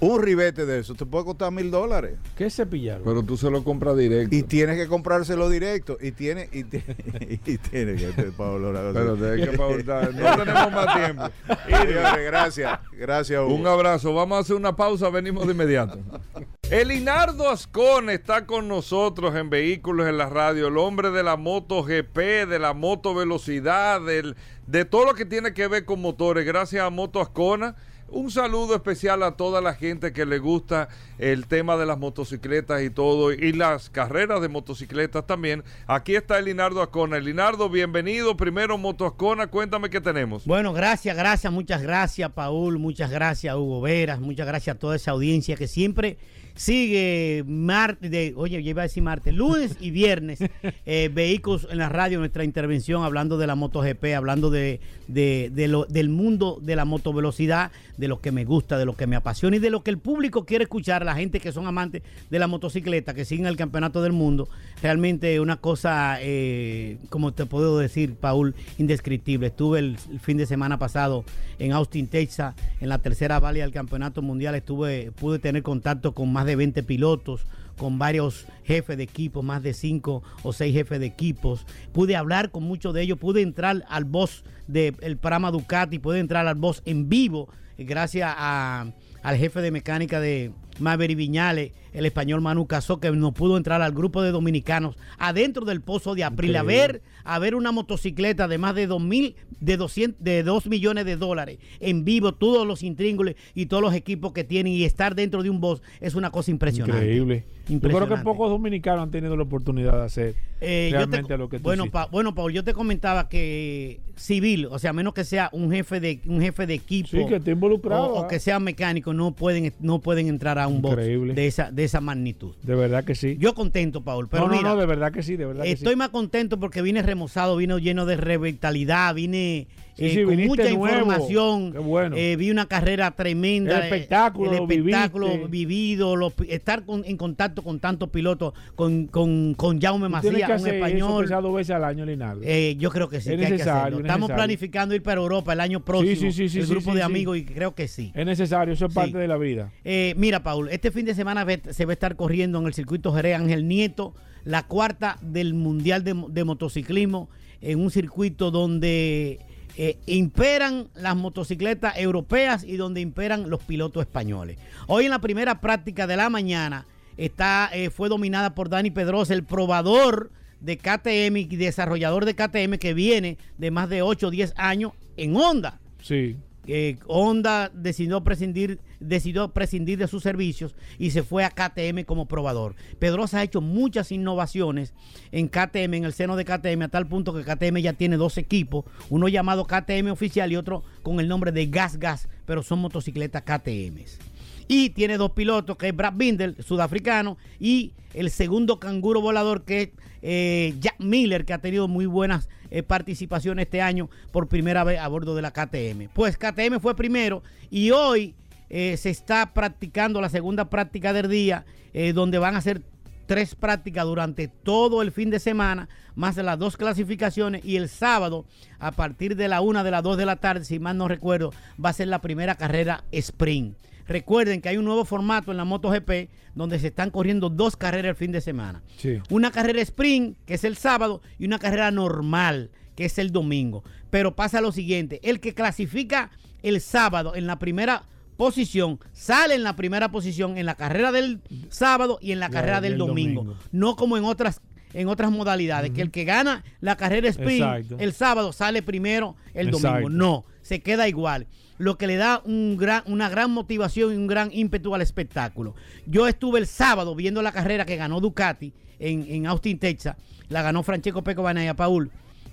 un ribete de eso te puede costar mil dólares. ¿Qué cepillaron? Pero tú se lo compras directo. Y tienes que comprárselo directo. Y tiene, y, y tiene que Pablo cosa- Pero te hay que pautar. No tenemos más tiempo. Gracias. Gracias, Hugo. Un abrazo. Vamos a hacer una pausa. Venimos de inmediato. Elinardo Ascon está con nosotros en Vehículos en la Radio. El hombre de la moto GP, de la moto velocidad, del, de todo lo que tiene que ver con motores. Gracias a Moto Ascona. Un saludo especial a toda la gente que le gusta el tema de las motocicletas y todo, y las carreras de motocicletas también. Aquí está Elinardo Ascona. Elinardo, bienvenido. Primero Moto Ascona, cuéntame qué tenemos. Bueno, gracias, gracias, muchas gracias, Paul, muchas gracias, Hugo Veras, muchas gracias a toda esa audiencia que siempre sigue martes, de, oye, yo iba a decir martes, lunes y viernes, eh, vehículos en la radio, nuestra intervención hablando de la MotoGP, hablando de, de- de lo- del mundo de la motovelocidad, de lo que me gusta, de lo que me apasiona y de lo que el público quiere escuchar, la gente que son amantes de la motocicleta, que siguen el campeonato del mundo, realmente una cosa, eh, como te puedo decir, Paul, indescriptible. Estuve el, el fin de semana pasado en Austin, Texas, en la tercera valia del campeonato mundial. Estuve, pude tener contacto con más de 20 pilotos, con varios jefes de equipo, más de 5 o 6 jefes de equipos. Pude hablar con muchos de ellos, pude entrar al boss del programa Ducati, pude entrar al boss en vivo, gracias al jefe de mecánica de Maverick Viñales, el español Manu Casó, que no pudo entrar al grupo de dominicanos adentro del pozo de April a ver, a ver una motocicleta de más de dos mil, de 200, de 2 millones de dólares en vivo, todos los intríngulis y todos los equipos que tienen y estar dentro de un boss es una cosa impresionante. Increíble. Yo creo que pocos dominicanos han tenido la oportunidad de hacer Eh, te- realmente lo que tú bueno. Pa- bueno, Paul, yo te comentaba que civil, o sea, a menos que sea un jefe de un jefe de equipo Sí, que esté involucrado, o, o ah. que sea mecánico, no pueden no pueden entrar a un box Increíble. de esa de esa magnitud. De verdad que sí. Yo contento, Paul, pero no, no, mira, no, de verdad que sí, de verdad que estoy sí. más contento porque vine remozado, vine lleno de revitalidad, vine Sí, eh, sí, con mucha nuevo. información. Bueno. Eh, vi una carrera tremenda. El eh, espectáculo, el espectáculo viviste. vivido, los estar con- en contacto con tantos pilotos, con, con, con Jaume Macías, un eso, español. quizás dos veces al año, Linaldo. Yo creo que sí, Es que hay que necesario, hacerlo. es Estamos necesario. planificando ir para Europa el año próximo. sí, sí, sí, el grupo de amigos y creo que sí. es necesario, eso es parte de la vida. Eh, mira, Paul, este fin de semana se va a estar corriendo en el circuito Jerez Ángel Nieto, la cuarta del Mundial de, de Motociclismo, en un circuito donde eh, imperan las motocicletas europeas y donde imperan los pilotos españoles. Hoy en la primera práctica de la mañana está, eh, fue dominada por Dani Pedrosa, el probador de KTM y desarrollador de KTM que viene de más de 8 o 10 años en Honda Sí. Eh, Honda decidió prescindir, decidió prescindir de sus servicios y se fue a KTM como probador. Pedrosa ha hecho muchas innovaciones en KTM, en el seno de KTM, a tal punto que KTM ya tiene dos equipos, uno llamado KTM oficial y otro con el nombre de Gas Gas, pero son motocicletas KTM. Y tiene dos pilotos, que es Brad Binder, sudafricano, y el segundo canguro volador, que es eh, Jack Miller, que ha tenido muy buenas eh, participaciones este año por primera vez a bordo de la KTM. Pues KTM fue primero y hoy eh, se está practicando la segunda práctica del día, donde van a hacer tres prácticas durante todo el fin de semana, más las dos clasificaciones, y el sábado, a partir de la una de las dos de la tarde, si mal no recuerdo, va a ser la primera carrera sprint. Recuerden que hay un nuevo formato en la MotoGP donde se están corriendo dos carreras el fin de semana. Sí. Una carrera sprint, que es el sábado, y una carrera normal, que es el domingo. Pero pasa lo siguiente, el que clasifica el sábado en la primera posición, sale en la primera posición en la carrera del sábado y en la carrera del del domingo. domingo. No como en otras en otras modalidades, que el que gana la carrera sprint Exacto. el sábado sale primero el Exacto. domingo. No, se queda igual. Lo que le da un gran, una gran motivación y un gran ímpetu al espectáculo. Yo estuve el sábado viendo la carrera que ganó Ducati en, en Austin, Texas. La ganó Francesco Peco Banaya Paul.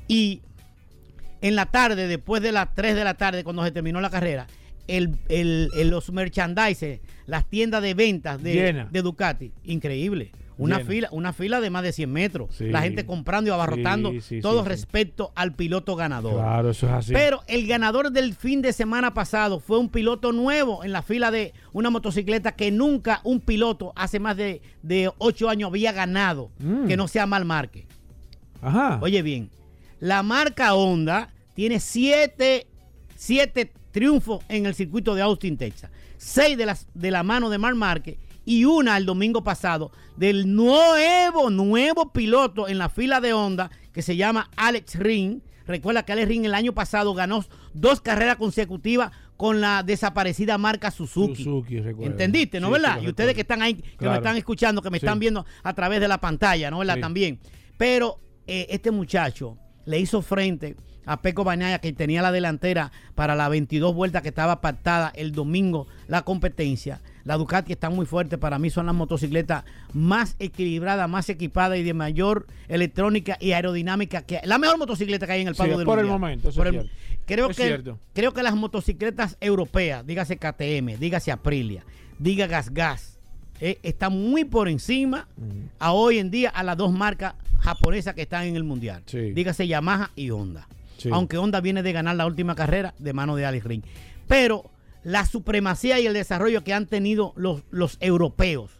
Y en la tarde, después de las 3 de la tarde, cuando se terminó la carrera, el, el- el- los merchandise, las tiendas de ventas de Ducati, increíble. Una fila, una fila de más de 100 metros. Sí. La gente comprando y abarrotando, Sí, sí, todo respecto al piloto ganador. Claro, eso es así. Pero el ganador del fin de semana pasado fue un piloto nuevo en la fila de una motocicleta que nunca un piloto hace más de, de 8 años había ganado, Mm. que no sea mal marque. Ajá. Oye bien, la marca Honda tiene siete, siete triunfos en el circuito de Austin, Texas. Seis de, las, de la mano de Marc Márquez y una el domingo pasado del nuevo, nuevo piloto en la fila de Honda que se llama Alex Ring. Recuerda que Alex Ring el año pasado ganó dos carreras consecutivas con la desaparecida marca Suzuki. ¿Entendiste, no Sí, verdad? y ustedes que están ahí, que me están escuchando, que me Sí. están viendo a través de la pantalla, ¿no verdad? Sí. También. Pero eh, este muchacho le hizo frente a Peco Bañaya, que tenía la delantera para las 22 vueltas que estaba pactada el domingo la competencia. La Ducati está muy fuerte. Para mí son las motocicletas más equilibradas, más equipadas y de mayor electrónica y aerodinámica que La mejor motocicleta que hay en el Sí, pavo del por el momento, eso Por es el- cierto. creo Es que cierto. creo que las motocicletas europeas, dígase KTM, dígase Aprilia, diga Gas Gas, eh, están muy por encima a hoy en día a las dos marcas japonesas que están en el mundial. Sí. Dígase Yamaha y Honda. Sí. Aunque Honda viene de ganar la última carrera de mano de Alex Ring. Pero la supremacía y el desarrollo que han tenido los, los europeos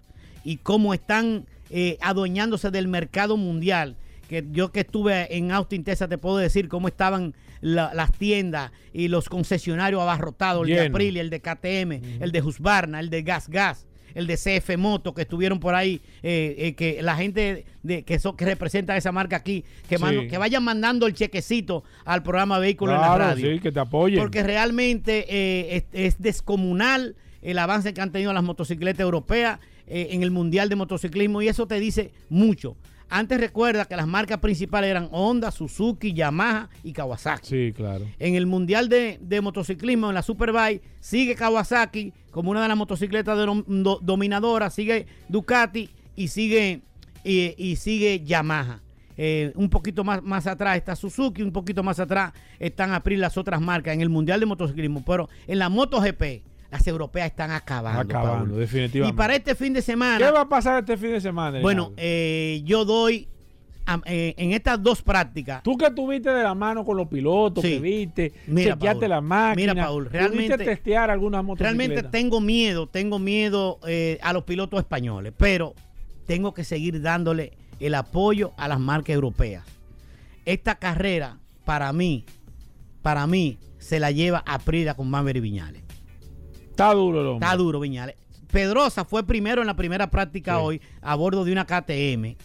y cómo están eh, adueñándose del mercado mundial. Que yo que estuve en Austin, Texas, te puedo decir cómo estaban la- las tiendas y los concesionarios abarrotados, el de. Aprilia, el de KTM, el de Husqvarna, el de Gas Gas, el de CF Moto, que estuvieron por ahí, eh, eh, que la gente de, que, so- que representa esa marca aquí, que, Sí. mando- que vayan mandando el chequecito al programa Vehículo en la Claro, radio. sí, que te apoyen. Porque realmente eh, es, es descomunal el avance que han tenido las motocicletas europeas eh, en el Mundial de Motociclismo y eso te dice mucho. Antes recuerda que las marcas principales eran Honda, Suzuki, Yamaha y Kawasaki. Sí, claro. En el Mundial de, de Motociclismo, en la Superbike, sigue Kawasaki como una de las motocicletas de- do- dominadoras, sigue Ducati y sigue, y, y sigue Yamaha. Eh, un poquito más, más atrás está Suzuki, un poquito más atrás están April las otras marcas en el Mundial de Motociclismo. Pero en la MotoGP, las europeas están acabando. Acabando, definitivamente. Y para este fin de semana. ¿Qué va a pasar este fin de semana? Bueno, eh, yo doy eh, en estas dos prácticas. Tú que tuviste de la mano con los pilotos, Sí. que viste, Mira, chequeaste Paul. la máquina, Mira, Paul, realmente- testear algunas. Realmente tengo miedo, tengo miedo eh, a los pilotos españoles, pero tengo que seguir dándole el apoyo a las marcas europeas. Esta carrera, para mí, para mí, se la lleva Aprilia con Maverick Viñales. Está duro el hombre. Está duro, Viñales. Pedrosa fue primero en la primera práctica Sí. hoy a bordo de una KTM,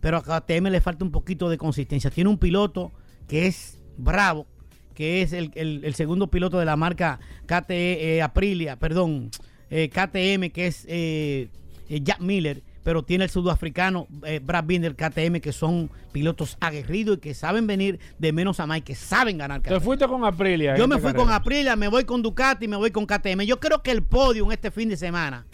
pero a KTM le falta un poquito de consistencia. Tiene un piloto que es bravo, que es el, el- el segundo piloto de la marca KTE, eh, Aprilia, perdón, eh, KTM, que es eh, eh, Jack Miller, pero tiene el sudafricano eh, Brad Binder, KTM, que son pilotos aguerridos y que saben venir de menos a más y que saben ganar Te carreras. fuiste con Aprilia. Yo me fui con. Aprilia, me voy con Ducati, me voy con KTM. Yo creo que el podio en este fin de semana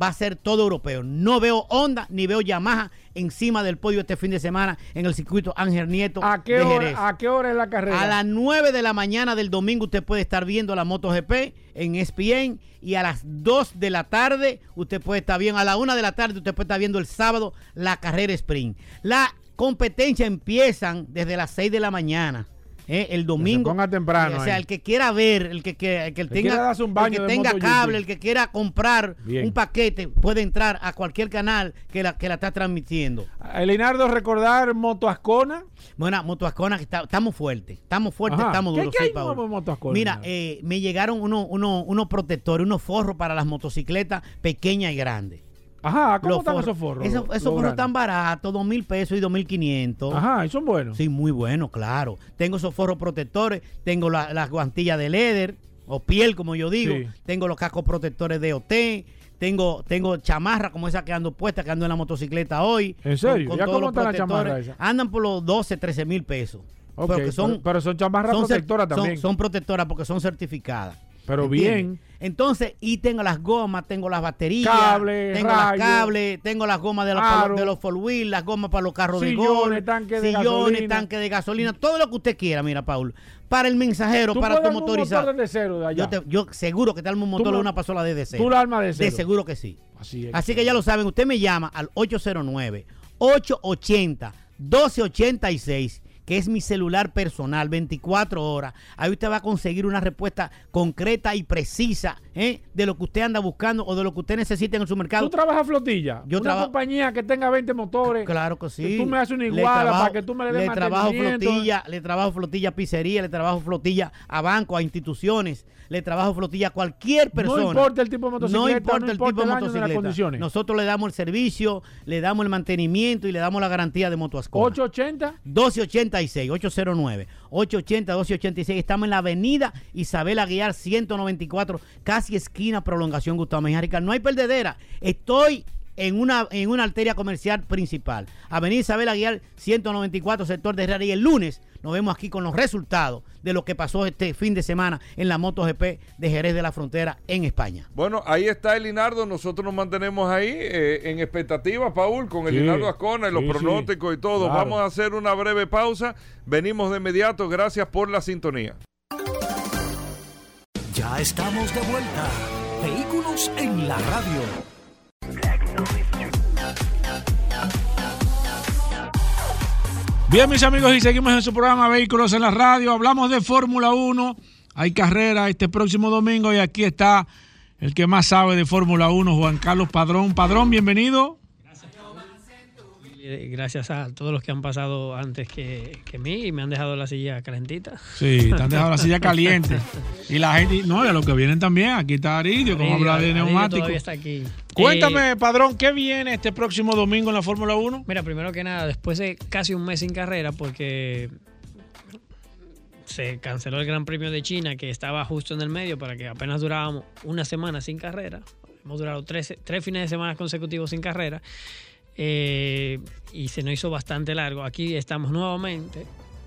va a ser todo europeo. No veo Honda ni veo Yamaha encima del podio este fin de semana en el circuito Ángel Nieto ¿A qué, de hora. ¿A qué hora es la carrera? A las 9 de la mañana del domingo usted puede estar viendo la MotoGP en ESPN y a las 2 de la tarde usted puede estar viendo, a la 1 de la tarde usted puede estar viendo el sábado la carrera sprint. La competencia empiezan desde las 6 de la mañana. ¿Eh? el domingo. ponga temprano O sea, ahí. el que quiera ver, el que, que- el que tenga, el que tenga cable, el que quiera comprar Bien. un paquete, puede entrar a cualquier canal que la, que la está transmitiendo. Elinardo, recordar Moto Ascona. Bueno, Moto Ascona, que está- estamos fuertes, estamos fuertes, Ajá. estamos ¿Qué- duros. qué hay Mira, eh, me llegaron unos unos- unos protectores, unos forros para las motocicletas pequeñas y grandes. Ajá, ¿cómo Los están forros- esos forros? Esos, forros están baratos, dos mil pesos y dos mil quinientos. Ajá, y son buenos. Sí, muy bueno, claro. Tengo esos forros protectores, tengo la- las guantillas de leather o piel, como yo digo. Sí. Tengo los cascos protectores de OT. Tengo, tengo chamarra como esa que ando puesta, que ando en la motocicleta hoy. ¿En serio? ¿Ya todos cómo los está la protectores. esa? Andan por los 12, 13 mil pesos. Ok, pero son, pero, pero son chamarras son protectoras son- también. Son, protectoras porque son certificadas. Pero ¿Entiendes? bien. Entonces, y tengo las gomas, tengo las baterías, Cable, tengo las cables, tengo las gomas de los, aro, de los four wheel, las gomas para los carros de sillones, golf, tanque de sillones, gasolina. tanque de gasolina, todo lo que usted quiera, mira, Paul. Para el mensajero, para tu un motorizado. motor desde cero de allá. Yo, te- yo seguro que te armo un motor de una pasola de cero. Tú la armas de De cero. seguro que sí. Así es. Así que ya lo saben, usted me llama al 809-880-1286, que es mi celular personal, 24 horas. Ahí usted va a conseguir una respuesta concreta y precisa ¿eh? de lo que usted anda buscando o de lo que usted necesita en su mercado. ¿Tú trabajas flotilla? Yo Una compañía que tenga 20 motores. Claro que sí. tú me haces una Le iguala trabajo- para que tú me le des trabajo mantenimiento. flotilla, le trabajo flotilla a pizzería, le trabajo flotilla a bancos, a instituciones, le trabajo flotilla a cualquier persona. No importa el tipo de motocicleta, No importa no el importa tipo el de año ni las motocicleta. condiciones. Nosotros le damos el servicio, le damos el mantenimiento y le damos la garantía de Motoascona. 880. 1286, 809, 880, 1286. Estamos en la avenida Isabel Aguiar 194, casi esquina prolongación Gustavo Mejía. No hay perdedera. Estoy en una, en una arteria comercial principal. Avenida Isabel Aguiar 194, sector de Herrera. Y el lunes nos vemos aquí con los resultados de lo que pasó este fin de semana en la MotoGP de Jerez de la Frontera en España. Bueno, ahí está Elinardo. Nosotros nos mantenemos ahí eh, en expectativa, Paul, con Sí, Elinardo Ascona y los sí, pronósticos y todo. claro. Vamos a hacer una breve pausa. Venimos de inmediato. Gracias por la sintonía. Ya estamos de vuelta. Vehículos en la radio. Bien, mis amigos, y seguimos en su programa Vehículos en la Radio. Hablamos de Fórmula 1. Hay carrera este próximo domingo y aquí está el que más sabe de Fórmula 1, Juan Carlos Padrón. Padrón, bienvenido. Gracias a todos los que han pasado antes que, que mí y me han dejado la silla calentita. Sí, te han dejado la silla caliente. Y la gente, no, y a los que vienen también, aquí está Aridio, como habla de neumáticos. está aquí. Cuéntame, Eh, Padrón, ¿qué viene este próximo domingo en la Fórmula 1? mira, primero que nada, después de casi un mes sin carrera, porque se canceló el Gran Premio de China, que estaba justo en el medio, para que apenas durábamos una semana sin carrera. Hemos durado tres, tres fines de semana consecutivos sin carrera. eh, y se nos hizo bastante largo. Aquí estamos nuevamente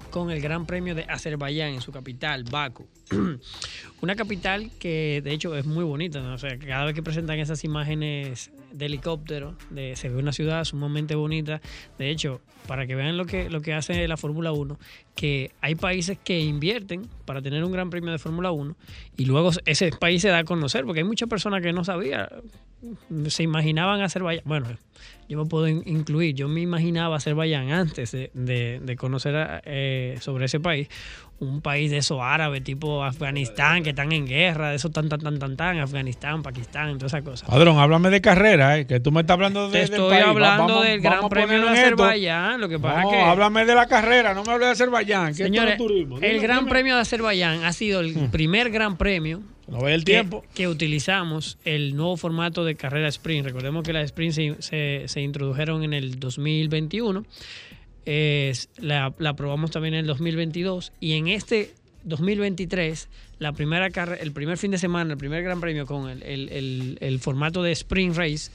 con el Gran Premio de Azerbaiyán en su capital, Baku. Una capital que de hecho es muy bonita, ¿no? o sea, cada vez que presentan esas imágenes de helicóptero, de, se ve una ciudad sumamente bonita. De hecho, para que vean lo que, lo que hace la Fórmula 1, que hay países que invierten para tener un gran premio de Fórmula 1 y luego ese país se da a conocer, porque hay muchas personas que no sabían, se imaginaban Azerbaiyán. Bueno, yo me puedo in- incluir, yo me imaginaba Azerbaiyán antes de, de- de conocer eh, sobre ese país, un país de esos árabes, tipo Afganistán, que están en guerra, de esos tan, tan, tan, tan, tan, Afganistán, Pakistán, todas esas cosas. Padrón, háblame de carrera, eh, que tú me estás hablando de, Te del estoy país. Va- hablando del vamos Gran Premio de. Azerbaiyán, lo que pasa No, que... háblame de la carrera, no me hables de Azerbaiyán, que Señores, es turismo. el Gran dime. Premio de Azerbaiyán ha sido el primer Gran Premio No ve el que, tiempo. que utilizamos el nuevo formato de carrera sprint. Recordemos que las sprint se, se- se introdujeron en el 2021, es- la, la probamos también en el 2022 y en este 2023, la primera el primer fin de semana, el primer Gran Premio con el, el- el- formato de sprint race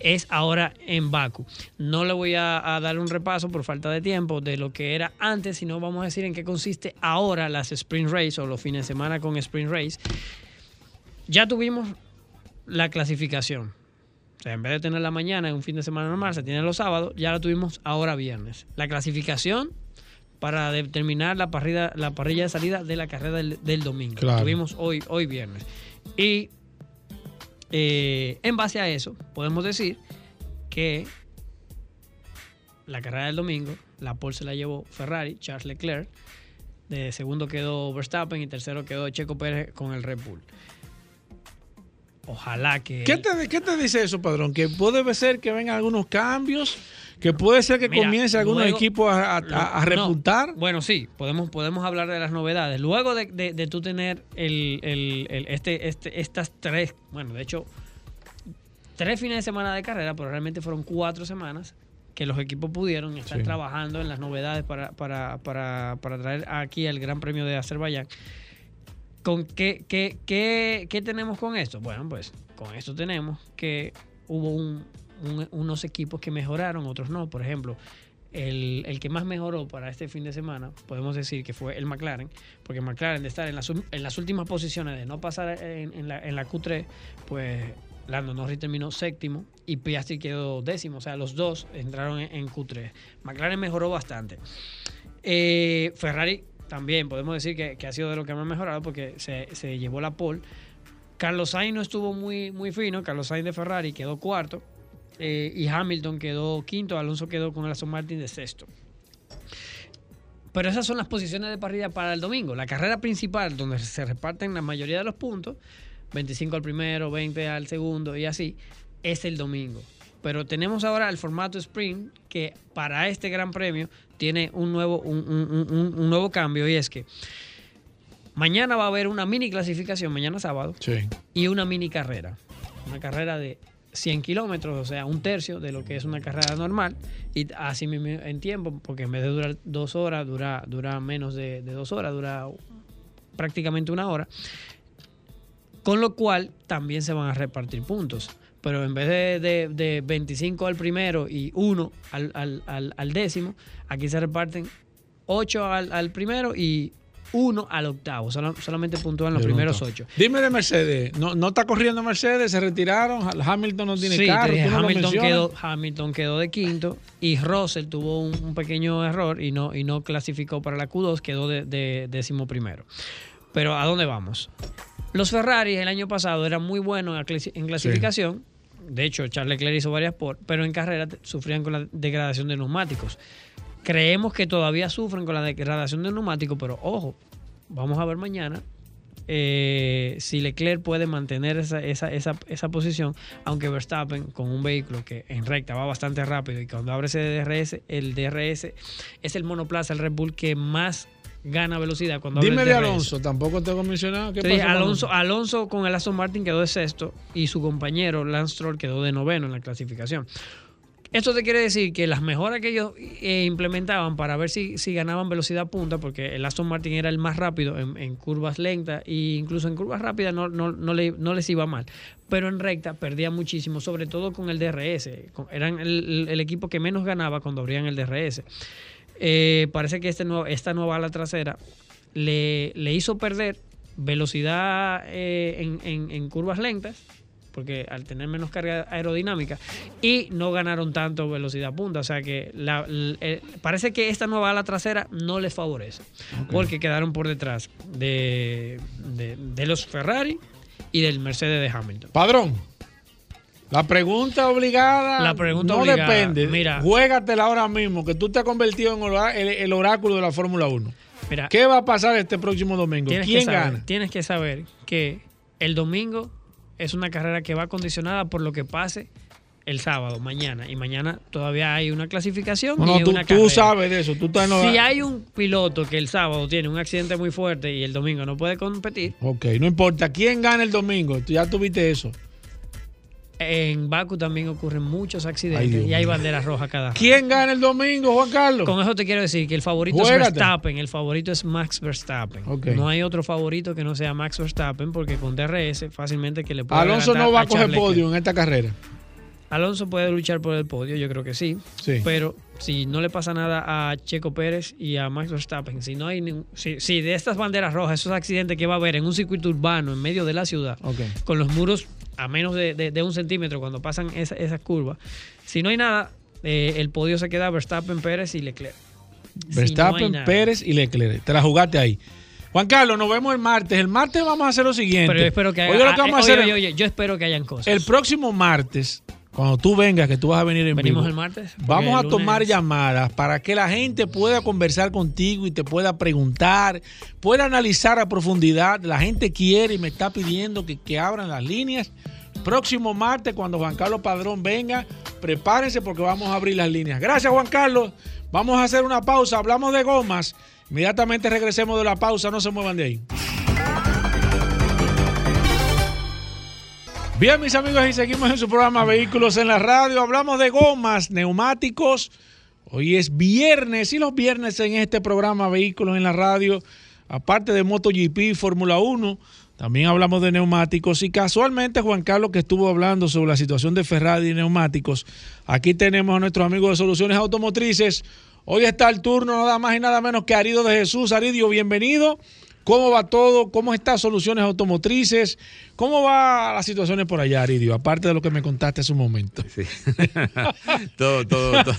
es ahora en Baku. No le voy a, a dar un repaso por falta de tiempo de lo que era antes, sino vamos a decir en qué consiste ahora las sprint race o los fines de semana con sprint race. Ya tuvimos la clasificación. O sea, en vez de tener la mañana en un fin de semana normal, se tiene los sábados, ya la tuvimos ahora viernes. La clasificación para determinar la parrilla, la parrilla de salida de la carrera del, del domingo. La Claro. tuvimos hoy, hoy viernes. Y eh, en base a eso, podemos decir que la carrera del domingo, la pole se la llevó Ferrari, Charles Leclerc. De segundo quedó Verstappen y tercero quedó Checo Pérez con el Red Bull. Ojalá que. ¿Qué te, ¿Qué te dice eso, padrón? Que puede ser que vengan algunos cambios, que puede ser que Mira, comience algunos luego- equipos a, a- a- a No, repuntar. Bueno, sí, podemos, podemos hablar de las novedades. Luego de, de- de tú tener el, el- el- este, este, estas tres, bueno, de hecho, tres fines de semana de carrera, pero realmente fueron cuatro semanas que los equipos pudieron estar Sí. trabajando en las novedades para, para, para, para traer aquí el Gran Premio de Azerbaiyán. ¿Con qué, qué, qué, qué tenemos con esto? Bueno, pues con esto tenemos que hubo un- un- unos equipos que mejoraron, otros no. Por ejemplo, el, el que más mejoró para este fin de semana, podemos decir que fue el McLaren, porque McLaren de estar en las, en las últimas posiciones, de no pasar en, la, en la Q3, pues Lando Norris terminó séptimo y Piastri quedó décimo, o sea, los dos entraron en, en Q3. McLaren mejoró bastante. Eh, Ferrari también podemos decir que, ha sido de lo que más mejorado porque se, se llevó la pole. Carlos Sainz no estuvo muy, muy fino, Carlos Sainz de Ferrari quedó cuarto eh, y Hamilton quedó quinto, Alonso quedó con el Aston Martin de sexto. Pero esas son las posiciones de parrilla para el domingo. La carrera principal, donde se reparten la mayoría de los puntos, 25 al primero, 20 al segundo y así, es el domingo. Pero tenemos ahora el formato sprint que para este gran premio tiene un nuevo, un, un- un- un nuevo cambio y es que mañana va a haber una mini clasificación, mañana sábado, Sí. y una mini carrera. Una carrera de 100 kilómetros, o sea, un tercio de lo que es una carrera normal. Y así mismo en tiempo, porque en vez de durar dos horas, dura, dura menos de, de dos horas, dura prácticamente una hora. Con lo cual también se van a repartir puntos. Pero en vez de, de- de 25 al primero y 1 al, al- al- al décimo, aquí se reparten 8 al, al primero y 1 al octavo. Solo- solamente puntúan los primeros no. 8. Dime de Mercedes. No, no está corriendo Mercedes, se retiraron. Hamilton no tiene Sí, carro. dije, no Hamilton, quedó, Hamilton quedó de quinto y Russell tuvo un, un pequeño error y no, y no clasificó para la Q2, quedó de, de décimo primero. Pero ¿a dónde vamos? Los Ferrari el año pasado eran muy buenos en clasi- en clasificación. De hecho, Charles Leclerc hizo varias por, pero en carrera sufrían con la degradación de neumáticos. Creemos que todavía sufren con la degradación de neumáticos, pero ojo, vamos a ver mañana eh, si Leclerc puede mantener esa, esa, esa, esa posición, aunque Verstappen con un vehículo que en recta va bastante rápido y cuando abre ese DRS, el DRS es el monoplaza, el Red Bull que más gana velocidad cuando Dime de. Alonso, tampoco tengo mencionado. ¿Qué Te dije, pasó con Alonso, Alonso con el Aston Martin quedó de sexto y su compañero Lance Stroll quedó de noveno en la clasificación. Esto te quiere decir que las mejoras que ellos eh, implementaban para ver si, si ganaban velocidad punta, porque el Aston Martin era el más rápido en, en curvas lentas e incluso en curvas rápidas no, no, no, le- no les iba mal, pero en recta perdía muchísimo, sobre todo con el DRS. Con- Eran el equipo que menos ganaba cuando abrían el DRS. Eh, parece que este nuevo, esta nueva ala trasera le, le hizo perder velocidad eh, en, en- en curvas lentas, porque al tener menos carga aerodinámica, y no ganaron tanto velocidad punta. O sea que la- eh, parece que esta nueva ala trasera no les favorece, porque quedaron por detrás de, de- de los Ferrari y del Mercedes de Hamilton. Padrón. La pregunta obligada La pregunta no obligada, depende. mira. Juégatela ahora mismo, que tú te has convertido en el, el oráculo de la Fórmula 1. Mira, ¿Qué va a pasar este próximo domingo? ¿Quién saber, gana? Tienes que saber que el domingo es una carrera que va condicionada por lo que pase el sábado, mañana. Y mañana todavía hay una clasificación No, y no, hay tú, una tú carrera. sabes de eso. Tú estás Si hay un piloto que el sábado tiene un accidente muy fuerte y el domingo no puede competir, Ok, no importa. ¿Quién gana el domingo? Tú ya tuviste eso. En Baku también ocurren muchos accidentes y hay banderas rojas cada rato. ¿Quién gana el domingo, Juan Carlos? Con eso te quiero decir que el favorito Juégate. es Verstappen, el favorito es Max Verstappen. No hay otro favorito que no sea Max Verstappen porque con DRS fácilmente que le puede Alonso no va a coger podio en esta carrera. Alonso puede luchar por el podio, yo creo que sí. Sí. Pero si no le pasa nada a Checo Pérez y a Max Verstappen, si no hay ningún- si, si de estas banderas rojas, esos accidentes que va a haber en un circuito urbano en medio de la ciudad, con los muros a menos de, de- de un centímetro cuando pasan esa- esas curvas, si no hay nada, eh, el podio se queda Verstappen, Pérez y Leclerc. Si no hay Verstappen. Pérez y Leclerc. Te la jugaste ahí. Juan Carlos, nos vemos el martes. El martes vamos a hacer lo siguiente. Pero yo espero que haya, Oye, lo que ah, a hacer es- oye, yo espero que hayan cosas. el próximo martes, cuando tú vengas, que tú vas a venir en Venimos vivo, el martes. Vamos a lunes- tomar llamadas para que la gente pueda conversar contigo y te pueda preguntar, pueda analizar a profundidad. La gente quiere y me está pidiendo que, que abran las líneas. Próximo martes, cuando Juan Carlos Padrón venga, prepárense porque vamos a abrir las líneas. Gracias, Juan Carlos. Vamos a hacer una pausa. Hablamos de gomas. Inmediatamente regresemos de la pausa. No se muevan de ahí. Bien, mis amigos, y seguimos en su programa Vehículos en la Radio. Hablamos de gomas, neumáticos. Hoy es viernes y los viernes en este programa Vehículos en la Radio, aparte de MotoGP, Fórmula 1, también hablamos de neumáticos y casualmente Juan Carlos que estuvo hablando sobre la situación de Ferrari y neumáticos, aquí tenemos a nuestros amigos de Soluciones Automotrices. Hoy está el turno nada más y nada menos que Arido de Jesús. Aridio, bienvenido. ¿Cómo va todo? ¿Cómo está Soluciones Automotrices? ¿Cómo va las situaciones por allá, Aridio? Aparte de lo que me contaste hace un momento. Sí. todo, todo, todo,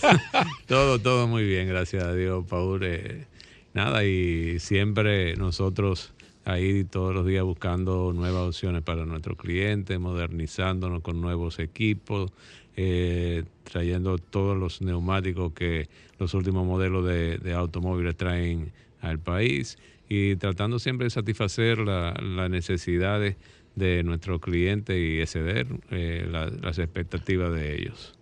todo, todo muy bien, gracias a Dios, Paul. Eh, nada, y siempre nosotros ahí todos los días buscando nuevas opciones para nuestros clientes, modernizándonos con nuevos equipos, eh, trayendo todos los neumáticos que los últimos modelos de, de automóviles traen al país y tratando siempre de satisfacer la- las necesidades de nuestros clientes y exceder eh, la- las expectativas de ellos.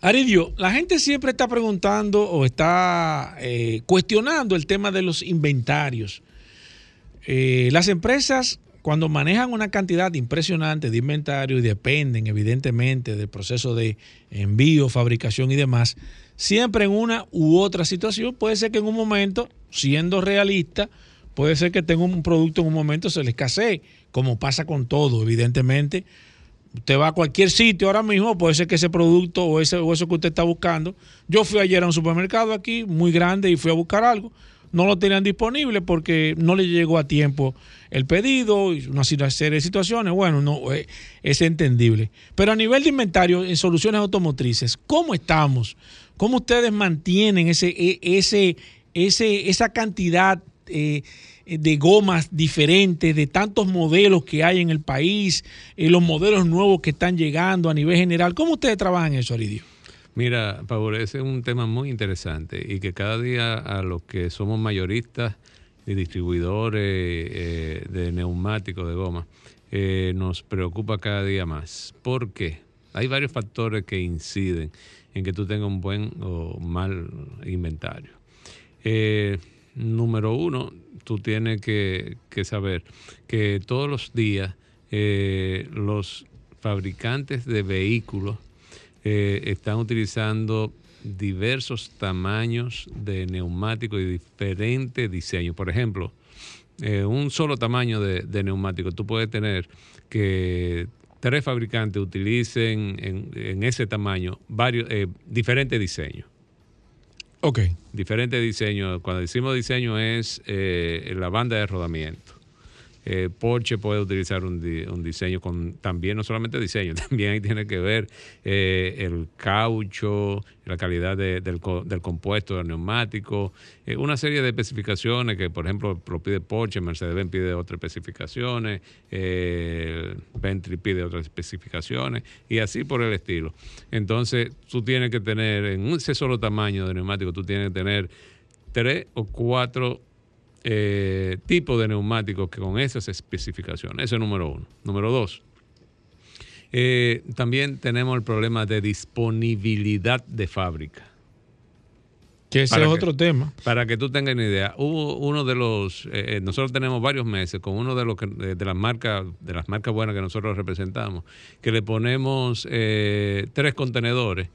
Aridio, la gente siempre está preguntando o está eh, cuestionando el tema de los inventarios. Eh, las empresas, cuando manejan una cantidad impresionante de inventario y dependen evidentemente del proceso de envío, fabricación y demás, siempre en una u otra situación, puede ser que en un momento, siendo realista, puede ser que tenga un producto en un momento se le escasee, como pasa con todo, evidentemente. Usted va a cualquier sitio ahora mismo, puede ser que ese producto o, ese, o eso que usted está buscando. Yo fui ayer a un supermercado aquí, muy grande, y fui a buscar algo. No lo tenían disponible porque no le llegó a tiempo el pedido, una serie de situaciones. Bueno, no eh, es entendible. Pero a nivel de inventario en soluciones automotrices, ¿cómo estamos? ¿Cómo ustedes mantienen ese, e- ese, ese, esa cantidad eh, de gomas diferentes, de tantos modelos que hay en el país, eh, los modelos nuevos que están llegando a nivel general. ¿Cómo ustedes trabajan eso, Aridio? Mira, Pablo, ese es un tema muy interesante y que cada día a los que somos mayoristas y distribuidores eh, de neumáticos de goma, eh, nos preocupa cada día más. ¿Por qué? Hay varios factores que inciden en que tú tengas un buen o mal inventario. Eh, número uno, tú tienes que, saber que todos los días eh, los fabricantes de vehículos eh, están utilizando diversos tamaños de neumáticos y diferentes diseños. Por ejemplo, eh, un solo tamaño de, de neumático, tú puedes tener que tres fabricantes utilicen en, en ese tamaño varios eh, diferentes diseños. Ok. Diferentes diseños. Cuando decimos diseño es eh, la banda de rodamiento. Eh, Porsche puede utilizar un, di- un diseño con también, no solamente diseño, también ahí tiene que ver eh, el caucho, la calidad del compuesto del neumático, eh, una serie de especificaciones que, por ejemplo, lo pide Porsche, Mercedes-Benz pide otras especificaciones, eh, Bentley pide otras especificaciones y así por el estilo. Entonces, tú tienes que tener, en ese solo tamaño de neumático, tú tienes que tener tres o cuatro eh, tipos de neumáticos que con esas especificaciones. Eso es número uno. Número dos. eh, también tenemos el problema de disponibilidad de fábrica. Que ese Para es que- otro tema. Para que tú tengas una idea, hubo uno de los, eh, nosotros tenemos varios meses con uno de los que- de, las marcas, de las marcas buenas que nosotros representamos, que le ponemos tres contenedores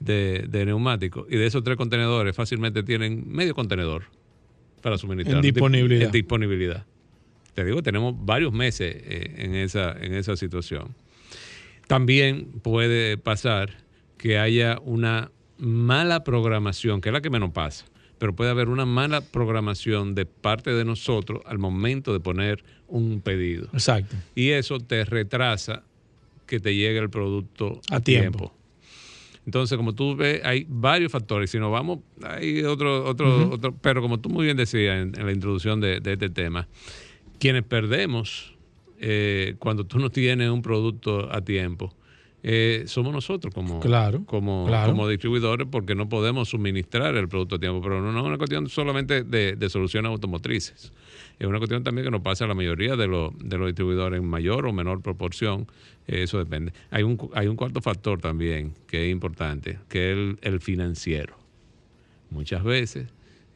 de, de neumáticos y de esos tres contenedores fácilmente tienen medio contenedor para suministrar En disponibilidad. En disponibilidad. Te digo, tenemos varios meses eh, en esa en esa situación. También puede pasar que haya una mala programación, que es la que menos pasa, pero puede haber una mala programación de parte de nosotros al momento de poner un pedido. Exacto. Y eso te retrasa que te llegue el producto A a, tiempo. tiempo. Entonces, como tú ves, hay varios factores. Si nos vamos, hay otro, otro, otro, pero como tú muy bien decías en, en la introducción de, de este tema, quienes perdemos eh, cuando tú no tienes un producto a tiempo, eh, somos nosotros como, Claro, como, claro. como distribuidores porque no podemos suministrar el producto a tiempo. Pero no, no es una cuestión solamente de, de soluciones automotrices. Es una cuestión también que nos pasa a la mayoría de, los de los distribuidores en mayor o menor proporción. Eh, Eso depende. Hay un, hay un cuarto factor también que es importante, que es el, el financiero. Muchas veces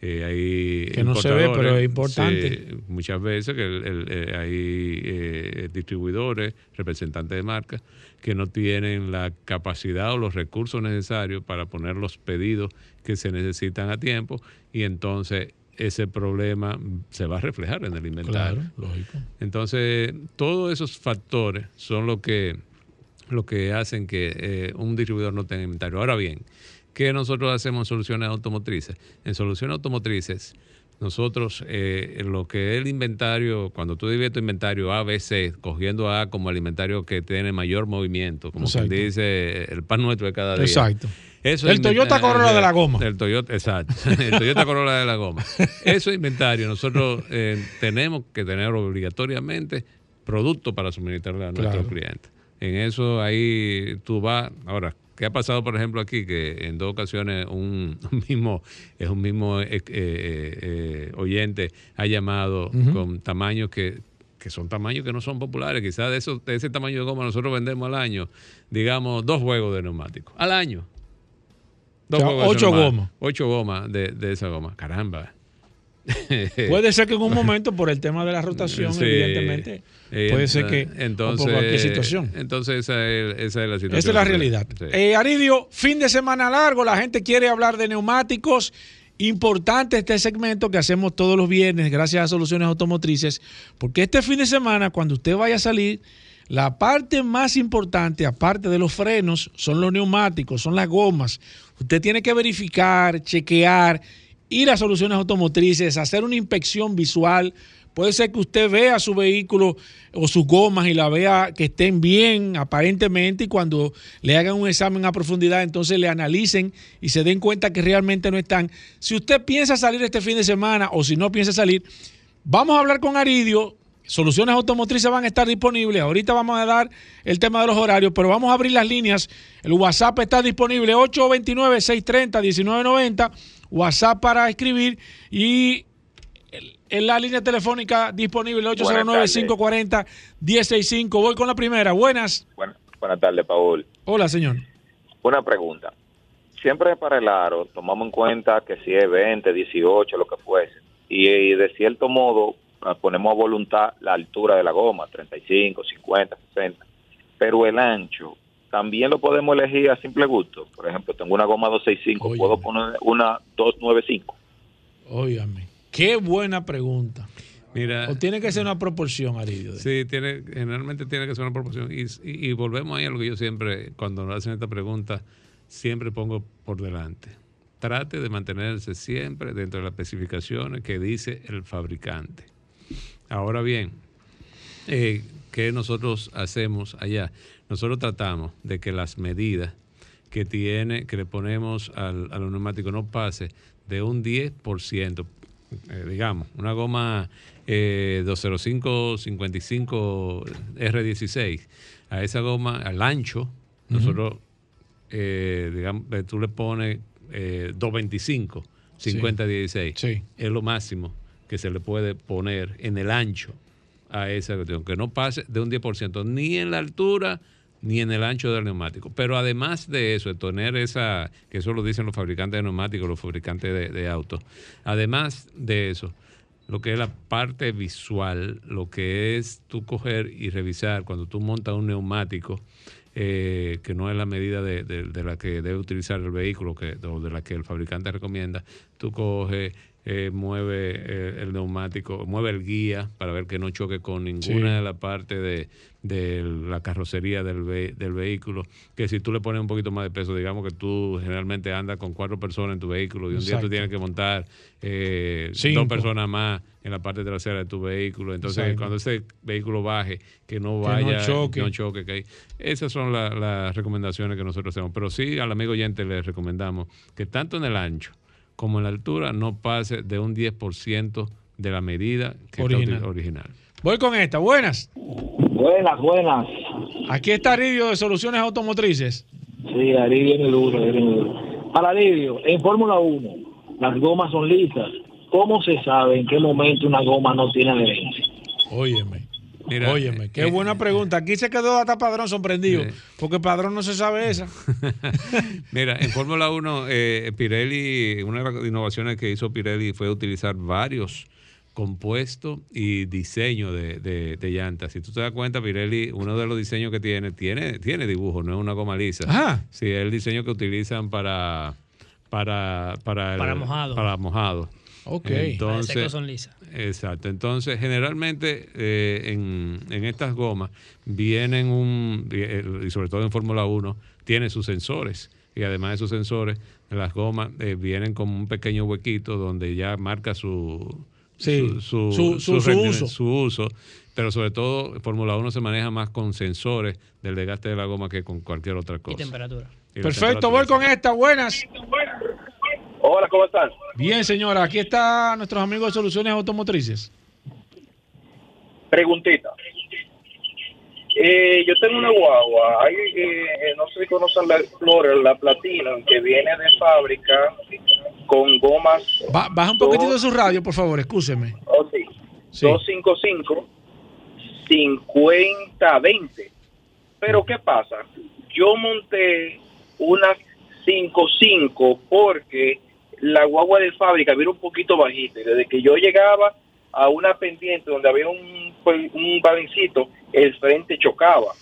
eh, hay Que no se ve, pero es importante. muchas veces que el- el- eh, hay eh, distribuidores, representantes de marcas, que no tienen la capacidad o los recursos necesarios para poner los pedidos que se necesitan a tiempo y entonces ese problema se va a reflejar en el inventario. Claro, lógico. Entonces, todos esos factores son lo que, lo que hacen que eh, un distribuidor no tenga inventario. Ahora bien, ¿qué nosotros hacemos en soluciones automotrices? En soluciones automotrices, nosotros, eh, en lo que es el inventario, cuando tú divides tu inventario A, B, C, cogiendo A como el inventario que tiene mayor movimiento, como quien dice el pan nuestro de cada día. Exacto. Eso El Toyota Corolla de la goma. El Toyota, exacto. El Toyota Corolla de la goma. Eso es inventario. Nosotros eh, tenemos que tener obligatoriamente producto para suministrarle a nuestros Claro. clientes. En eso ahí tú vas. Ahora, ¿qué ha pasado, por ejemplo, aquí? Que en dos ocasiones un, un mismo, es un mismo eh, eh, eh, oyente ha llamado con tamaños que que son tamaños que no son populares. Quizás de, esos- de ese tamaño de goma nosotros vendemos al año, digamos, dos juegos de neumáticos. Al año. O sea, juegos ocho gomas. Ocho gomas de, de esa goma. Caramba. Puede ser que en un momento, por el tema de la rotación, Sí. evidentemente, puede ser que entonces, por cualquier situación. Entonces esa es, esa es la situación. Esa es la realidad. Sí. Eh, Aridio, fin de semana largo, la gente quiere hablar de neumáticos. Importante este segmento que hacemos todos los viernes gracias a Soluciones Automotrices, porque este fin de semana, cuando usted vaya a salir, la parte más importante, aparte de los frenos, son los neumáticos, son las gomas. Usted tiene que verificar, chequear, ir a Soluciones Automotrices, hacer una inspección visual. Puede ser que usted vea su vehículo o sus gomas y la vea que estén bien aparentemente y cuando le hagan un examen a profundidad entonces le analicen y se den cuenta que realmente no están. Si usted piensa salir este fin de semana o si no piensa salir, vamos a hablar con Aridio. Soluciones automotrices van a estar disponibles. Ahorita vamos a dar el tema de los horarios, pero vamos a abrir las líneas. El WhatsApp está disponible 829-630-1990. WhatsApp para escribir y en la línea telefónica disponible 809-540-165. Voy con la primera. Buenas. Buenas, buenas tardes, Paul. Hola, señor. Una pregunta. Siempre para el aro tomamos en cuenta que si es 20, 18, lo que fuese. Y, y de cierto modo ah, ponemos a voluntad la altura de la goma, 35, 50, 60. Pero el ancho también lo podemos elegir a simple gusto. Por ejemplo, tengo una goma 265, Óyeme. puedo poner una 295. Óigame. Qué buena pregunta. Mira, O tiene que ser una proporción, Aridio. Sí, tiene, generalmente tiene que ser una proporción. Y, y- y volvemos ahí a lo que yo siempre, cuando nos hacen esta pregunta, siempre pongo por delante. trate de mantenerse siempre dentro de las especificaciones que dice el fabricante. Ahora bien, eh, ¿qué nosotros hacemos allá? Nosotros tratamos de que las medidas que tiene, que le ponemos al, a los neumáticos no pase de un 10%, eh, digamos, una goma eh, 205-55 R16, a esa goma, al ancho, nosotros, eh, digamos, eh, tú le pones eh, 225, 50-16, Sí. es lo máximo que se le puede poner en el ancho a esa cuestión, que no pase de un 10%, ni en la altura ni en el ancho del neumático. Pero además de eso, de tener esa, que eso lo dicen los fabricantes de neumáticos, los fabricantes de, autos, además de eso, lo que es la parte visual, lo que es tú coger y revisar cuando tú montas un neumático, eh, que no es la medida de la que debe utilizar el vehículo que, o de la que el fabricante recomienda, tú coges, eh, mueve eh, el neumático, mueve el guía para ver que no choque con ninguna Sí. de las partes de, de la carrocería del, ve- del vehículo, que si tú le pones un poquito más de peso, digamos que tú generalmente andas con cuatro personas en tu vehículo y un día tú tienes que montar eh, Cinco. dos personas más en la parte trasera de tu vehículo. Entonces, Exacto. cuando ese vehículo baje, que no Que no vaya, choque. no choque. que hay- Esas son la- las recomendaciones que nosotros hacemos. Pero sí, al amigo oyente le recomendamos que tanto en el ancho como en la altura no pase de un 10% de la medida que está Original. uti- original. Voy con esta. Buenas. Buenas, buenas. Aquí está Aridio de Soluciones Automotrices. Sí, Ari viene duro, Ari viene duro. Para Lidio, en Fórmula 1, las gomas son lisas. ¿Cómo se sabe en qué momento una goma no tiene adherencia? Óyeme. Mira, Óyeme, qué eh, buena pregunta. Aquí se quedó hasta Padrón sorprendido, porque Padrón no se sabe esa. Mira, en Fórmula 1, eh, Pirelli, una de las innovaciones que hizo Pirelli fue utilizar varios compuestos y diseño de, de- de llantas. Si tú te das cuenta, Pirelli, uno de los diseños que tiene, tiene, tiene dibujo, no es una goma lisa. Ajá. Sí, es el diseño que utilizan para para para, el- Para mojado. Para mojado. Ok. Entonces, son lisas. Exacto. Entonces, generalmente eh, en, en estas gomas vienen un, eh, y sobre todo en Fórmula 1, tiene sus sensores. Y además de sus sensores, las gomas eh, vienen como un pequeño huequito donde ya marca su, Sí, su, su- su- su uso. su uso. Pero sobre todo, Fórmula 1 se maneja más con sensores del desgaste de la goma que con cualquier otra Y cosa. temperatura. Y Perfecto, voy temperatura. con esta. Buenas. Hola, ¿cómo están? Bien, señora. Aquí está nuestros amigos de Soluciones Automotrices. Preguntita. Eh, yo tengo una guagua, hay, eh, no sé si conocen la Explorer, la Platinum, que viene de fábrica con gomas Ba- baja un poquitito de su radio, por favor, excúseme. oh, sí, Sí. 255 5020. Pero ¿qué pasa? Yo monté una 55 porque la guagua de fábrica era un poquito bajita desde que yo llegaba a una pendiente donde había un, pues, un el frente chocaba.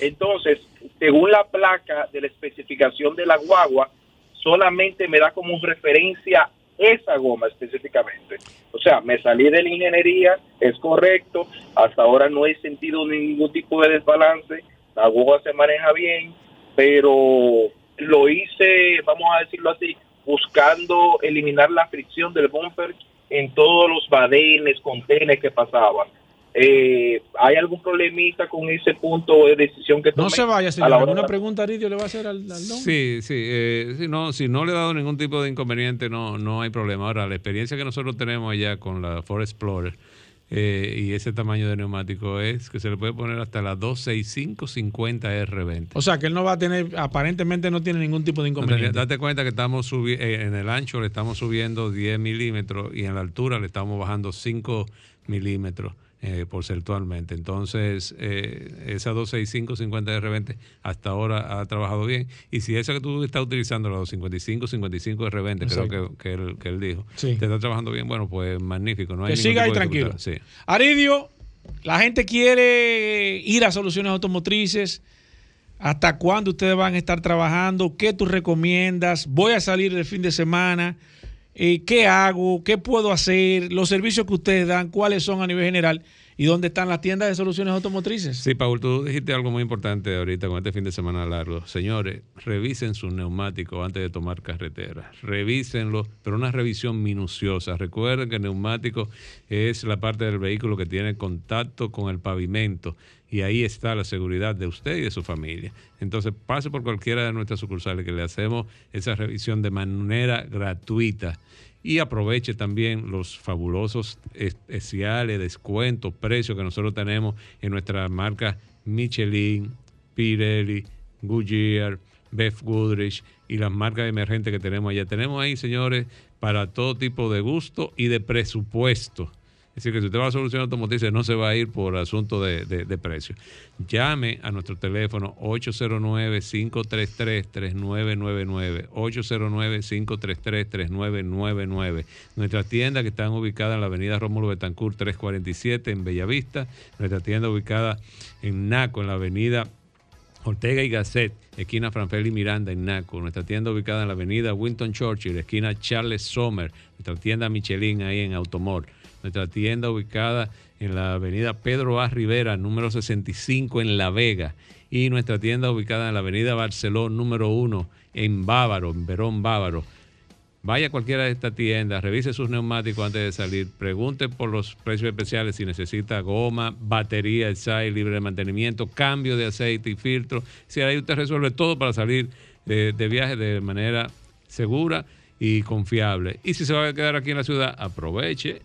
Entonces, según la placa de la especificación de la guagua, solamente me da como referencia esa goma específicamente. O sea, me salí de la ingeniería, es correcto, hasta ahora no he sentido ningún tipo de desbalance, la guagua se maneja bien, pero lo hice, vamos a decirlo así, buscando eliminar la fricción del bumper en todos los badenes, contenes que pasaban. Eh, ¿Hay algún problemita con ese punto de decisión que tomé? No se vaya, a la señora. hora de ¿Alguna pregunta, Aridio, le va a hacer al, al don? Sí, sí. eh, si, no, si no le ha dado ningún tipo de inconveniente, no, no hay problema. Ahora, la experiencia que nosotros tenemos allá con la Ford Explorer eh, y ese tamaño de neumático es que se le puede poner hasta la 265-50R20. O sea, que él no va a tener, aparentemente no tiene ningún tipo de No inconveniente. Date cuenta que estamos subi- eh, en el ancho le estamos subiendo 10 milímetros y en la altura le estamos bajando 5 milímetros eh, porcentualmente. Entonces, eh, esa 265-50R20 hasta ahora ha trabajado bien. Y si esa que tú estás utilizando, la 255-55R20, creo que, que, él, que él dijo, Sí. te está trabajando bien, bueno, pues magnífico. No hay que siga ahí tranquilo. Sí. Aridio, la gente quiere ir a soluciones automotrices. ¿Hasta cuándo ustedes van a estar trabajando? ¿Qué tú recomiendas? ¿Voy a salir el fin de semana? Eh, ¿Qué hago? ¿Qué puedo hacer? Los servicios que ustedes dan, ¿cuáles son a nivel general? ¿Y dónde están las tiendas de soluciones automotrices? Sí, Paul, tú dijiste algo muy importante ahorita con este fin de semana largo. Señores, revisen sus neumáticos antes de tomar carretera. Revísenlo, pero una revisión minuciosa. Recuerden que el neumático es la parte del vehículo que tiene contacto con el pavimento y ahí está la seguridad de usted y de su familia. Entonces, pase por cualquiera de nuestras sucursales que le hacemos esa revisión de manera gratuita y aproveche también los fabulosos especiales, descuentos, precios que nosotros tenemos en nuestras marcas Michelin, Pirelli, Goodyear, Beth Goodrich y las marcas emergentes que tenemos allá. Tenemos ahí, señores, para todo tipo de gusto y de presupuesto. Es decir, que si usted va a solucionar automotrices no se va a ir por asunto de, de, de precio. Llame a nuestro teléfono 809-533-3999. 809-533-3999. Nuestra tienda que están ubicadas en la avenida Rómulo Betancourt 347 en Bellavista. Nuestra tienda ubicada en Naco, en la avenida Ortega y Gasset, esquina Franfeli Miranda en Naco. Nuestra tienda ubicada en la avenida Winton Churchill, esquina Charles Sommer. Nuestra tienda Michelin ahí en Automor. Nuestra tienda ubicada en la avenida Pedro A. Rivera, número 65 en La Vega. Y nuestra tienda ubicada en la avenida Barceló, número 1 en Bávaro, en Verón Bávaro. Vaya a cualquiera de estas tiendas, revise sus neumáticos antes de salir, pregunte por los precios especiales si necesita goma, batería, el libre de mantenimiento, cambio de aceite y filtro. Si ahí usted resuelve todo para salir de viaje de manera segura y confiable. Y si se va a quedar aquí en la ciudad, aproveche,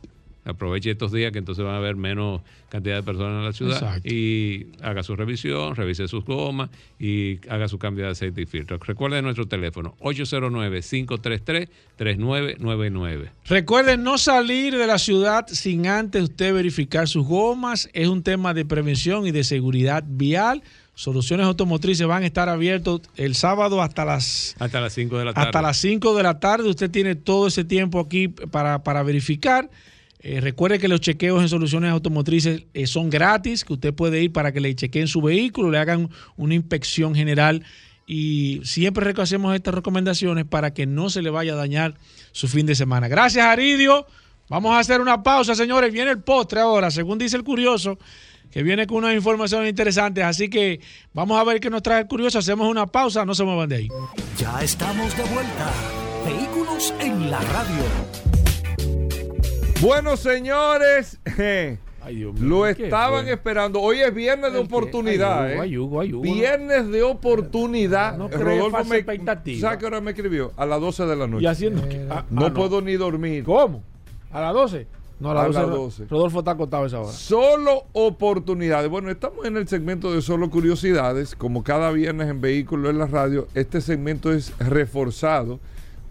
aproveche estos días que entonces van a haber menos cantidad de personas en la ciudad Exacto. y haga su revisión, revise sus gomas y haga su cambio de aceite y filtro. Recuerde nuestro teléfono 809-533-3999. Recuerden no salir de la ciudad sin antes usted verificar sus gomas. Es un tema de prevención y de seguridad vial. Soluciones automotrices van a estar abiertos el sábado hasta las Hasta las 5 de la tarde. hasta las 5 de la tarde. Usted tiene todo ese tiempo aquí para, para verificar. Eh, recuerde que los chequeos en soluciones automotrices eh, son gratis, que usted puede ir para que le chequeen su vehículo, le hagan una inspección general y siempre hacemos estas recomendaciones para que no se le vaya a dañar su fin de semana. Gracias, Aridio. Vamos a hacer una pausa, señores. Viene el postre ahora, según dice el curioso, que viene con unas informaciones interesantes. Así que vamos a ver qué nos trae el curioso. Hacemos una pausa, no se muevan de ahí. Ya estamos de vuelta. Vehículos en la radio. Bueno, señores, eh, Ay, Dios mío, lo ¿qué estaban fue? esperando. Hoy es viernes de oportunidad. Ay, Hugo, eh. ay, Hugo, ay, Hugo, no- Viernes de oportunidad. No falsa me, expectativa. ¿Sabe qué hora me escribió? A las 12 de la noche. ¿Y haciendo qué? Ah, no ah, puedo ni dormir. ¿Cómo? ¿A las 12? No, a las A 12. las no. 12. Rodolfo está acostado a esa hora. Solo oportunidades. Bueno, estamos en el segmento de solo curiosidades. Como cada viernes en Vehículos en la Radio, este segmento es reforzado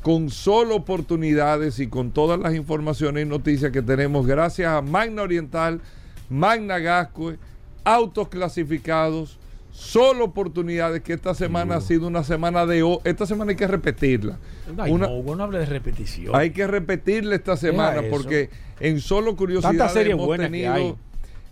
con solo oportunidades y con todas las informaciones y noticias que tenemos gracias a Magna Oriental, Magna Gascue, autos clasificados, solo oportunidades que esta semana ha sido una semana de... o- Esta semana hay que repetirla. Ay, Una- no, hable de repetición. hay que repetirle esta semana porque en solo series hemos tenido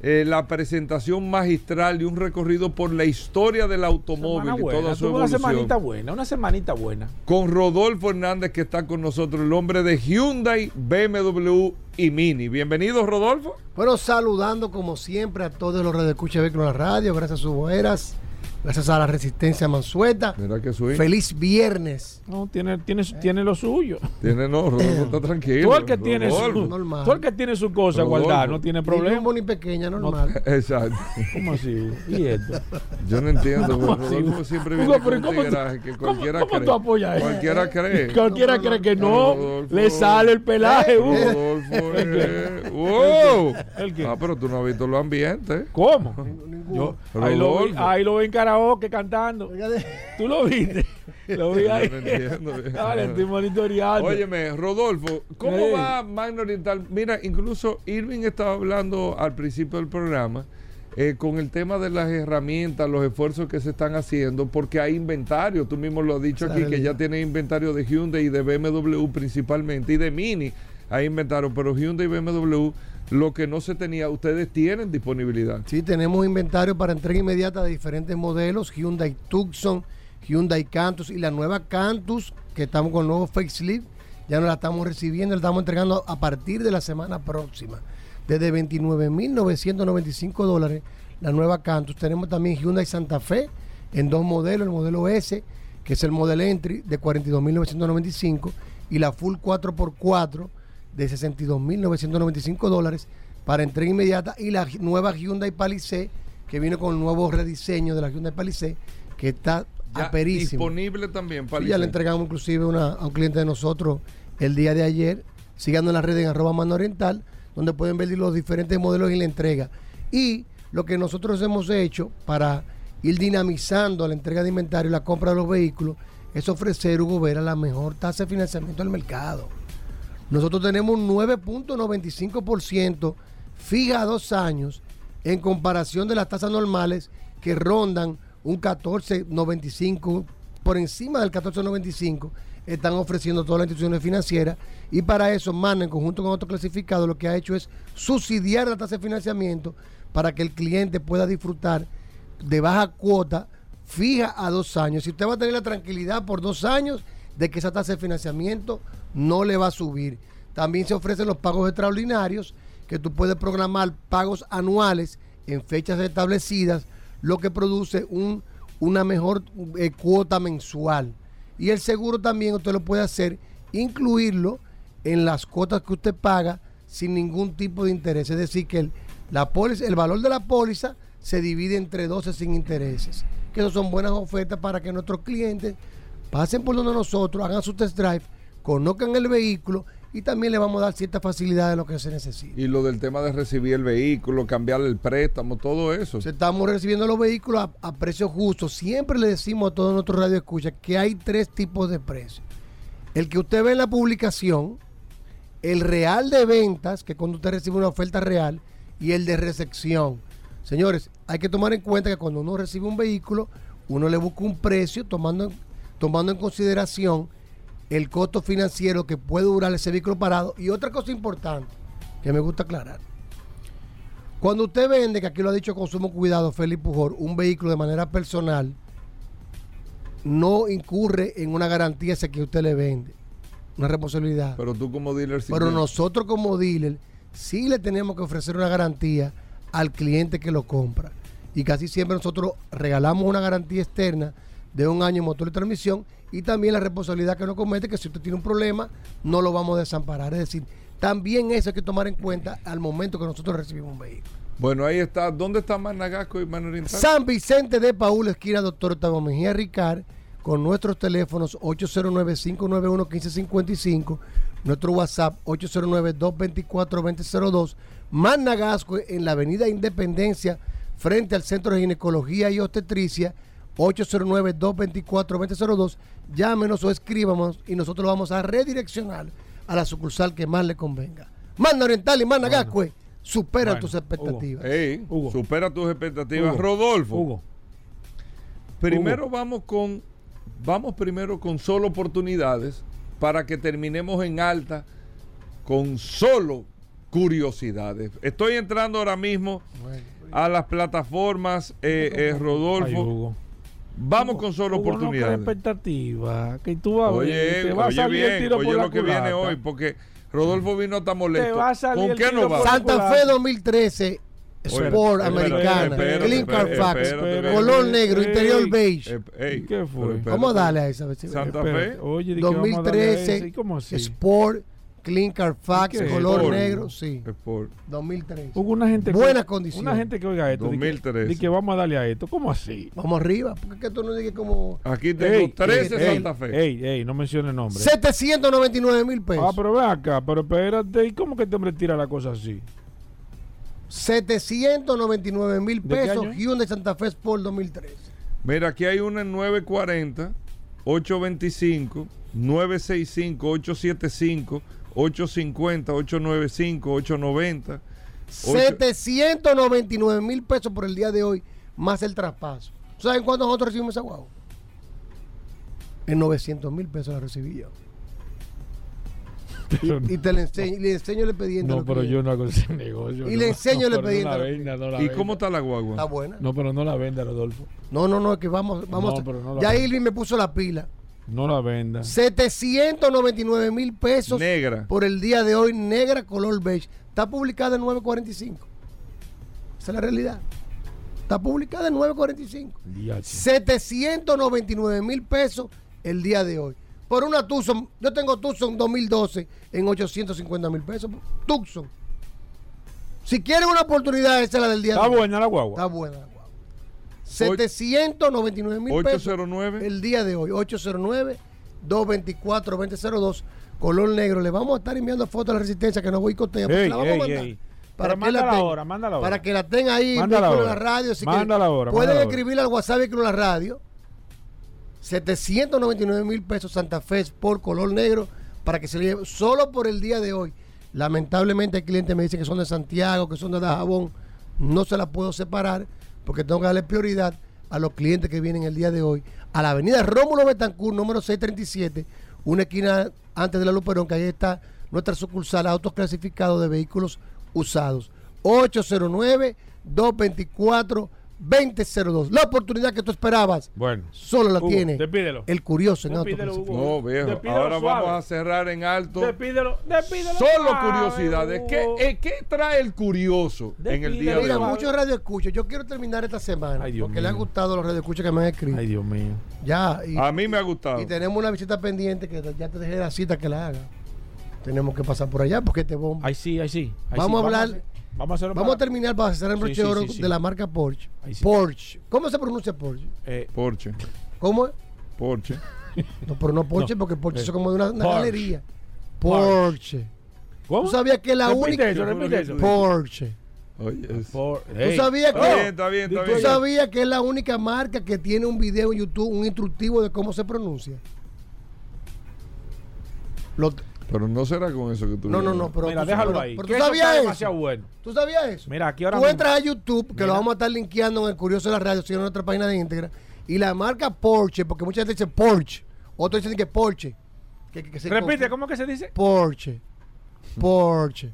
eh, la presentación magistral de un recorrido por la historia del automóvil y toda su tuvo una semanita evolución. buena, una semanita buena. Con Rodolfo Hernández que está con nosotros, el hombre de Hyundai, BMW y Mini. Bienvenido Rodolfo. Bueno, saludando como siempre a todos los redescuchas de la radio, gracias a sus boeras, gracias a la resistencia Mansueta. Mira que soy. Feliz viernes. No, tiene, tiene, tiene lo suyo. Tiene no, Rodolfo está tranquilo. Tú el que tiene su, Normal. tú el que tiene su cosa Rodolfo. guardada, no tiene problema. ni pequeña, normal. Exacto. ¿Cómo así? ¿Y esto? Yo no entiendo, ¿Cómo? Rodolfo siempre viene con ¿cómo que ¿Cómo- cualquiera cómo cree. tú apoyas eso? Cualquiera cree. Cualquiera cree que no, Rodolfo. le sale el pelaje, Hugo. Rodolfo, eh. ¡Wow! ¿El qué? Ah, pero tú no has visto los ambientes. ¿Cómo? Yo, ahí, lo vi, Rodolfo. ahí lo vi en karaoke cantando. ¿Tú lo viste? Lo vi ahí. Yo no entiendo. Dale, estoy monitoreando. Óyeme, Rodolfo, ¿cómo Sí. va Magna Oriental? Mira, incluso Irving estaba hablando al principio del programa eh, con el tema de las herramientas, los esfuerzos que se están haciendo, porque hay inventario. Tú mismo lo has dicho aquí, que ya realidad. tiene inventario de Hyundai y de BMW principalmente, y de Mini hay inventario, pero Hyundai y BMW, lo que no se tenía, ustedes tienen disponibilidad. Sí, tenemos inventario para entrega inmediata de diferentes modelos, Hyundai Tucson, Hyundai Cantus y la nueva Cantus, que estamos con el nuevo facelift, ya nos la estamos recibiendo, la estamos entregando a partir de la semana próxima. desde 29.995 dólares la nueva Cantus. Tenemos también Hyundai Santa Fe en dos modelos, el modelo S, que es el model entry de 42.995 y la Full 4x4 de 62.995 dólares para entrega inmediata y la nueva Hyundai Palisade que viene con el nuevo rediseño de la Hyundai Palisade que está Ya aperísimo. disponible también Sí, para ya le entregamos inclusive una- a un cliente de nosotros el día de ayer. Siguiendo en la red en arroba mano oriental, donde pueden ver los diferentes modelos y la entrega. Y lo que nosotros hemos hecho para ir dinamizando la entrega de inventario y la compra de los vehículos es ofrecer, Hugo Vera, la mejor tasa de financiamiento del mercado. Nosotros tenemos un 9.95% fija a dos años en comparación de las tasas normales que rondan un 14.95 por encima del 14.95 están ofreciendo todas las instituciones financieras y para eso MANA en conjunto con otros clasificados lo que ha hecho es subsidiar la tasa de financiamiento para que el cliente pueda disfrutar de baja cuota fija a dos años. Si usted va a tener la tranquilidad por dos años de que esa tasa de financiamiento no le va a subir. También se ofrecen los pagos extraordinarios, que tú puedes programar pagos anuales en fechas establecidas, lo que produce un, una mejor eh, cuota mensual. Y el seguro también usted lo puede hacer, incluirlo en las cuotas que usted paga sin ningún tipo de interés. Es decir, que el, la póliza, el valor de la póliza se divide entre 12 sin intereses. Que eso son buenas ofertas para que nuestros clientes pasen por donde nosotros, hagan su test drive, conozcan el vehículo y también le vamos a dar cierta facilidad de lo que se necesita. Y lo del tema de recibir el vehículo, cambiarle el préstamo, todo eso. Estamos recibiendo los vehículos a, a precios justos. Siempre le decimos a todos nuestros radioescuchas que hay tres tipos de precios. El que usted ve en la publicación, el real de ventas, que cuando usted recibe una oferta real, y el de recepción. Señores, hay que tomar en cuenta que cuando uno recibe un vehículo, uno le busca un precio tomando, tomando en consideración el costo financiero que puede durar ese vehículo parado. Y otra cosa importante que me gusta aclarar. Cuando usted vende, que aquí lo ha dicho Consumo Cuidado, Félix Pujol, un vehículo de manera personal, no incurre en una garantía esa que usted le vende. Una responsabilidad. Pero tú como dealer sí Pero nosotros como dealer sí le tenemos que ofrecer una garantía al cliente que lo compra. Y casi siempre nosotros regalamos una garantía externa de un año en motor y transmisión y también la responsabilidad que nos comete que si usted tiene un problema no lo vamos a desamparar. Es decir, también eso hay que tomar en cuenta al momento que nosotros recibimos un vehículo. Bueno, ahí está. ¿Dónde está Managasco y Man Oriental? San Vicente de Paúl, esquina Doctor Octavio Mejía Ricard, con nuestros teléfonos 809-591-1555, nuestro WhatsApp 809-224-2002, Managasco en la Avenida Independencia, frente al Centro de Ginecología y Obstetricia, 809-224-2002. Llámenos o escríbanos y nosotros lo vamos a redireccionar a la sucursal que más le convenga. Manda Oriental y Managascue, supera Bueno, tus expectativas. Supera tus expectativas. Hugo, Rodolfo. Hugo. Primero vamos con vamos primero con solo oportunidades para que terminemos en alta con solo curiosidades. Estoy entrando ahora mismo a las plataformas eh, eh, Rodolfo. Vamos con solo no oportunidades. expectativa. Que tú vas a ver, Oye, te va a salir el tiro oye por la lo que viene hoy, porque Rodolfo vino hasta molesto. va a salir ¿Con qué nos va? la Santa Fe 2013, Oye, Sport Americana, Clean Carfax, color negro, Ey, interior beige. Eh, ey, ¿Qué fue? Vamos a darle a esa vez. Santa Fe. Oye, di que vamos a darle a ese, 2013, ¿y ¿cómo así? Sport, Clean Carfax, ¿Y qué? color Sport. negro, sí. Sport. 2013. Hubo una gente Buenas que, condiciones. Una gente que oiga esto. di que- 2013. di que vamos a darle a esto. ¿Cómo así? Vamos arriba, porque es que tú no digas como Aquí tengo Ey, 13 ey, Santa Fe. Ey, ey, no mencione nombre. 799 mil pesos. Ah, pero ven acá, pero espérate, ¿y cómo que este hombre tira la cosa así? 799 mil ¿De qué pesos? Hyundai Santa Fe Sport 2013. Mira, aquí hay una en 940, 825, 965, 875, 850, 895, 890. Ocho- 799 mil pesos por el día de hoy, más el traspaso. ¿Saben cuánto nosotros recibimos esa guagua? En 900 mil pesos la recibí yo. Y te le enseño, le enseño el expediente. no, pero yo no hago ese negocio. Y no. le enseño el No, pero expediente venda, no la ¿Y venda. cómo está la guagua? Está buena. No, pero no la venda, Rodolfo. No, no, no, es que vamos, vamos. No, a- ya. Irving me puso la pila. No la venda. 799 mil pesos Negra. por el día de hoy, negra color beige. Está publicada en 945. Esa es la realidad. Está publicada en 945. Diache. 799 mil pesos el día de hoy. Por una Tucson, yo tengo Tucson 2012 en 850 mil pesos. Tucson. Si quieren una oportunidad, esa es la del día Está de hoy. buena la guagua. Está buena. 799 mil pesos 809. el día de hoy. 809-224-2002. Color negro. Le vamos a estar enviando fotos a la resistencia que no boicotea. porque Ey, la vamos a mandar. ey. Para que, la ahora. para que la tenga ahí en la radio. Mándala quieren. ahora, Pueden mándala ahora. escribir al WhatsApp en la radio. 799 mil pesos Santa Fe por color negro para que se le lleve solo por el día de hoy. Lamentablemente el cliente me dice que son de Santiago, que son de Dajabón. No se la puedo separar porque tengo que darle prioridad a los clientes que vienen el día de hoy a la avenida Rómulo Betancourt, número 637, una esquina antes de la Luperón, que ahí está nuestra sucursal autos clasificados de vehículos usados. 809-224-2002. La oportunidad que tú esperabas Bueno. solo la Hugo, tiene despídelo. el curioso en Despídelo, Hugo. clasificados. No, viejo. Despídelo Ahora suave. vamos a cerrar en alto. Despídelo, despídelo. Solo suave, curiosidades. ¿Qué, Hugo. eh, ¿Qué trae el curioso en el día de Mira, hoy? muchos radioescuchas. Yo quiero terminar esta semana Ay, Dios porque le han gustado los radioescuchas que me han escrito. Ay, Dios mío. Ya, y, A mí me ha gustado. y tenemos una visita pendiente que ya te dejé la cita que la haga. Tenemos que pasar por allá porque te bomba. Ahí sí, ahí sí. Vamos a hablar- Vamos a hacerlo Vamos a terminar para hacer el broche sí, de oro sí, sí. de la marca Porsche. Porsche. ¿Cómo se pronuncia Porsche? Eh, Porsche. ¿Cómo es? Porsche. No, pero no Porsche No. porque Porsche Eh, es como de una, una Porsche. galería. Porsche. ¿Cómo? ¿Tú sabías que la Repite única... eso, repite eso. Porsche. Oye, ¿Tú Ey. sabías Está que... bien, está bien, está Di ¿Tú bien. sabías que es la única marca que tiene un video en YouTube, un instructivo de cómo se pronuncia? Lo- Pero no será con eso que tú no, no, no, pero, Mira, tú, déjalo ahí. pero tú sabías eso. demasiado bueno. ¿Tú sabías eso? Mira, aquí ahora Tú mismo- entras a YouTube, que Mira. lo vamos a estar linkeando en el Curioso de la Radio, sino en nuestra página de Íntegra, y la marca Porsche, porque mucha gente dice Porsche, otros dicen que Porsche. Que, que- que se Repite. ¿cómo que se dice? Porsche. Porsche.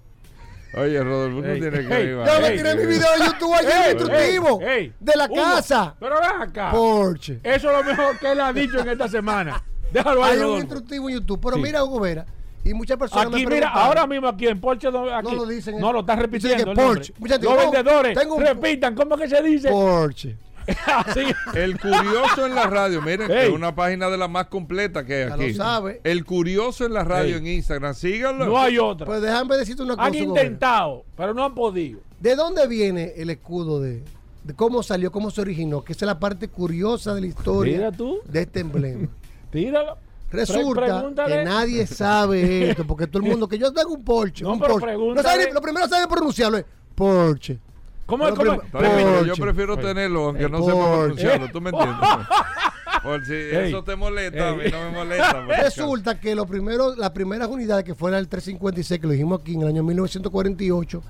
Oye, Rodolfo, no tiene que ir. Yo me Ey, tiré mi video de YouTube ayer instructivo ey, ey. de la Hugo, casa. Pero ven acá. Porsche. Eso es lo mejor que él ha dicho en esta semana. Déjalo ahí, Hay un instructivo en YouTube, pero Sí. mira, Hugo Vera, y muchas personas me Aquí, mira, ahora mismo aquí en Porsche. no- lo dicen, No, lo estás repitiendo. Porsche. Mucha gente Los vendedores, tengo un- repitan, ¿cómo que se dice? Porsche. Así. El curioso en la radio, miren, Ey. es una página de las más completas que hay Ya aquí. lo sabe. El curioso en la radio Ey. en Instagram, síganlo. No hay otra. Pues déjame decirte una cosa. Han intentado, pero no han podido. ¿De dónde viene el escudo de, de cómo salió, cómo se originó? Que esa es la parte curiosa de la historia Mira tú. de este emblema. Tíralo. Resulta que nadie sabe esto, porque todo el mundo, que yo tengo un Porsche, No, un pero Porsche. No pregúntale. sabe ni- lo primero sabe pronunciarlo es Porsche. ¿Cómo es? Yo Porsche. prefiero Oye. tenerlo, aunque Eh, no sepa Porsche. pronunciarlo. ¿Tú me entiendes? Por si Ey. eso te molesta, a mí no me molesta. Resulta que lo primero, las primeras unidades que fuera el 356, que lo dijimos aquí en el año 1948,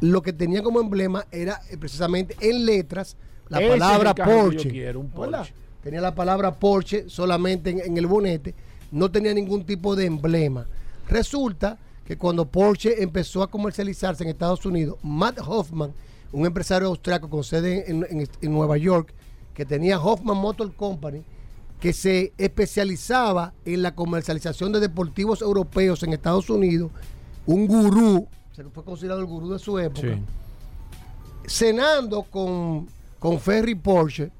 lo que tenía como emblema era eh, precisamente en letras la Ese es el palabra que yo Porsche. quiero, un. Porsche. Tenía la palabra Porsche solamente en, en el bonete, no tenía ningún tipo de emblema. Resulta que cuando Porsche empezó a comercializarse en Estados Unidos, Matt Hoffman, un empresario austriaco con sede en, en- en Nueva York, que tenía Hoffman Motor Company, que se especializaba en la comercialización de deportivos europeos en Estados Unidos, un gurú, se fue considerado el gurú de su época, Sí. cenando con, con Ferry Porsche,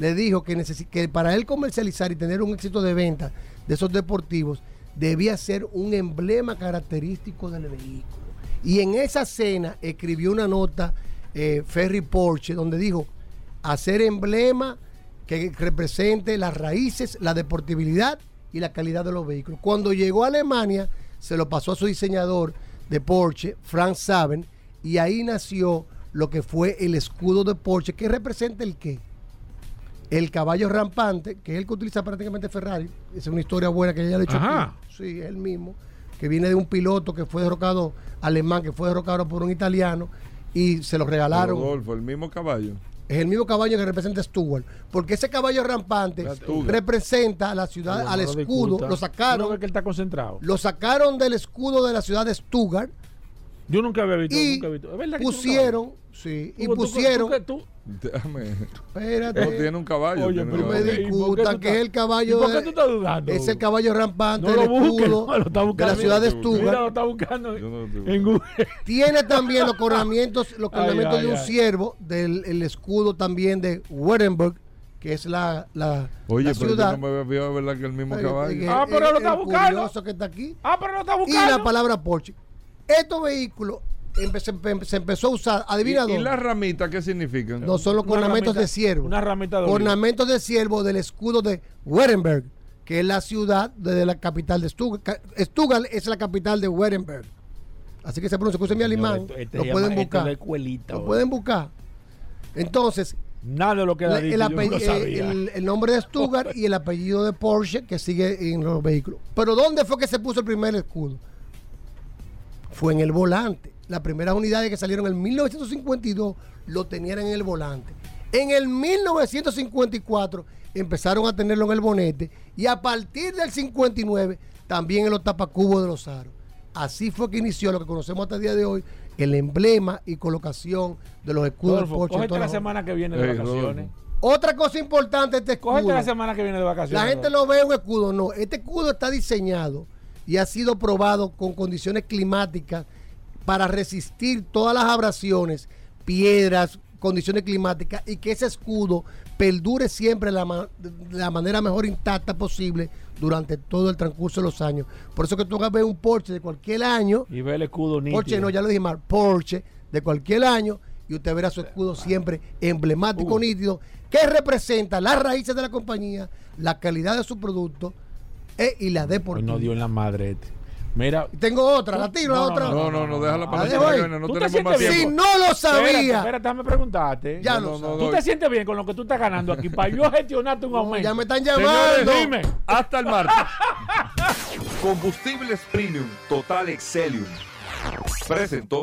le dijo que, para él comercializar y tener un éxito de venta de esos deportivos, debía ser un emblema característico del vehículo. Y en esa cena escribió una nota eh, Ferry Porsche donde dijo, hacer emblema que represente las raíces, la deportividad y la calidad de los vehículos. Cuando llegó a Alemania, se lo pasó a su diseñador de Porsche, Franz Saben, y ahí nació lo que fue el escudo de Porsche, que representa el qué? El caballo rampante, que es el que utiliza prácticamente Ferrari. Esa es una historia buena que ella le ha hecho Ajá. aquí. Sí, es el mismo. Que viene de un piloto que fue derrocado alemán, que fue derrocado por un italiano y se lo regalaron. Rodolfo, el mismo caballo. Es el mismo caballo que representa Stuart. Porque ese caballo rampante representa a la ciudad, al escudo. Lo ¿Tú no sacaron. que él está concentrado. Lo sacaron del escudo de la ciudad de Stuttgart Yo nunca había visto. Y nunca he visto. ¿Es verdad que tú nunca pusieron, sí, y tú- pusieron. tú- tú- Déjame. Espérate. No tiene un caballo. Oye, pero un me caballo. ¿y por qué tú discutan que estás- es el caballo ¿Y por qué tú estás dudando? Es el caballo rampante No del lo busques, escudo no, lo está de buscando. la ciudad de Mira, lo Stuttgart. está buscando no en Google. Tiene también los coronamientos, los coronamientos ay, de un ciervo, del el escudo también de Wurtemberg, que es la, la, Oye, la pero ciudad. yo no me había verdad que el mismo Oye, caballo. oye, Ah, pero el- lo está buscando. curioso que está aquí. Ah, pero lo está Y buscando. la palabra Porsche. Estos vehículos empe- se, empe- se empezó a usar, adivina ¿Y, y las ramitas qué significan? No son los ornamentos ramita- de ciervo. Una ramita de. Ornamentos de ciervo del escudo de Wurtemberg, que es la ciudad de la capital de Stuttgart. Stuttgart es la capital de Wurtemberg. Así que se pronuncia, escuchen mi alemán, esto- este lo se pueden buscar. Lo pueden buscar. Entonces, Nada de lo que la- ha dicho, el, yo no lo apellido- sabía. el- el nombre de Stuttgart y el apellido de Porsche que sigue en los vehículos. Pero ¿dónde fue que se puso el primer escudo? Fue en el volante. Las primeras unidades que salieron en 1952 lo tenían en el volante. En el 1954 empezaron a tenerlo en el bonete y a partir del 59 también en los tapacubos de los aros. Así fue que inició lo que conocemos hasta el día de hoy, el emblema y colocación de los escudos Rodolfo, Porsche. cógete todas la semana que viene de vacaciones. Rodolfo. Otra cosa importante este escudo. Cógete la semana que viene de vacaciones. La gente lo ve un escudo, no. Este escudo está diseñado y ha sido probado con condiciones climáticas para resistir todas las abrasiones, piedras, condiciones climáticas y que ese escudo perdure siempre la, ma- la manera mejor intacta posible durante todo el transcurso de los años. Por eso que tú vas a ver un Porsche de cualquier año, Y ve el escudo nítido. Porsche no, ya lo dije mal, Porsche de cualquier año y usted verá su escudo siempre emblemático, Uh. nítido, que representa las raíces de la compañía, la calidad de su producto eh, y la deportiva. no dio en la madre este. Mira. Tengo otra, la tiro, No, no, otra. No, no, no, déjala para La la dejo semana que ahí. viene. No ¿Tú te tenemos más sientes Si tiempo. no lo Espérate, sabía, espérate, déjame preguntarte. ya No, lo no, sabía. no, ¿Tú te sientes bien con lo que tú estás ganando aquí para yo gestionarte un aumento? ya me están Señores, llamando. dime. Hasta el martes. Combustibles Premium Total Excelium presentó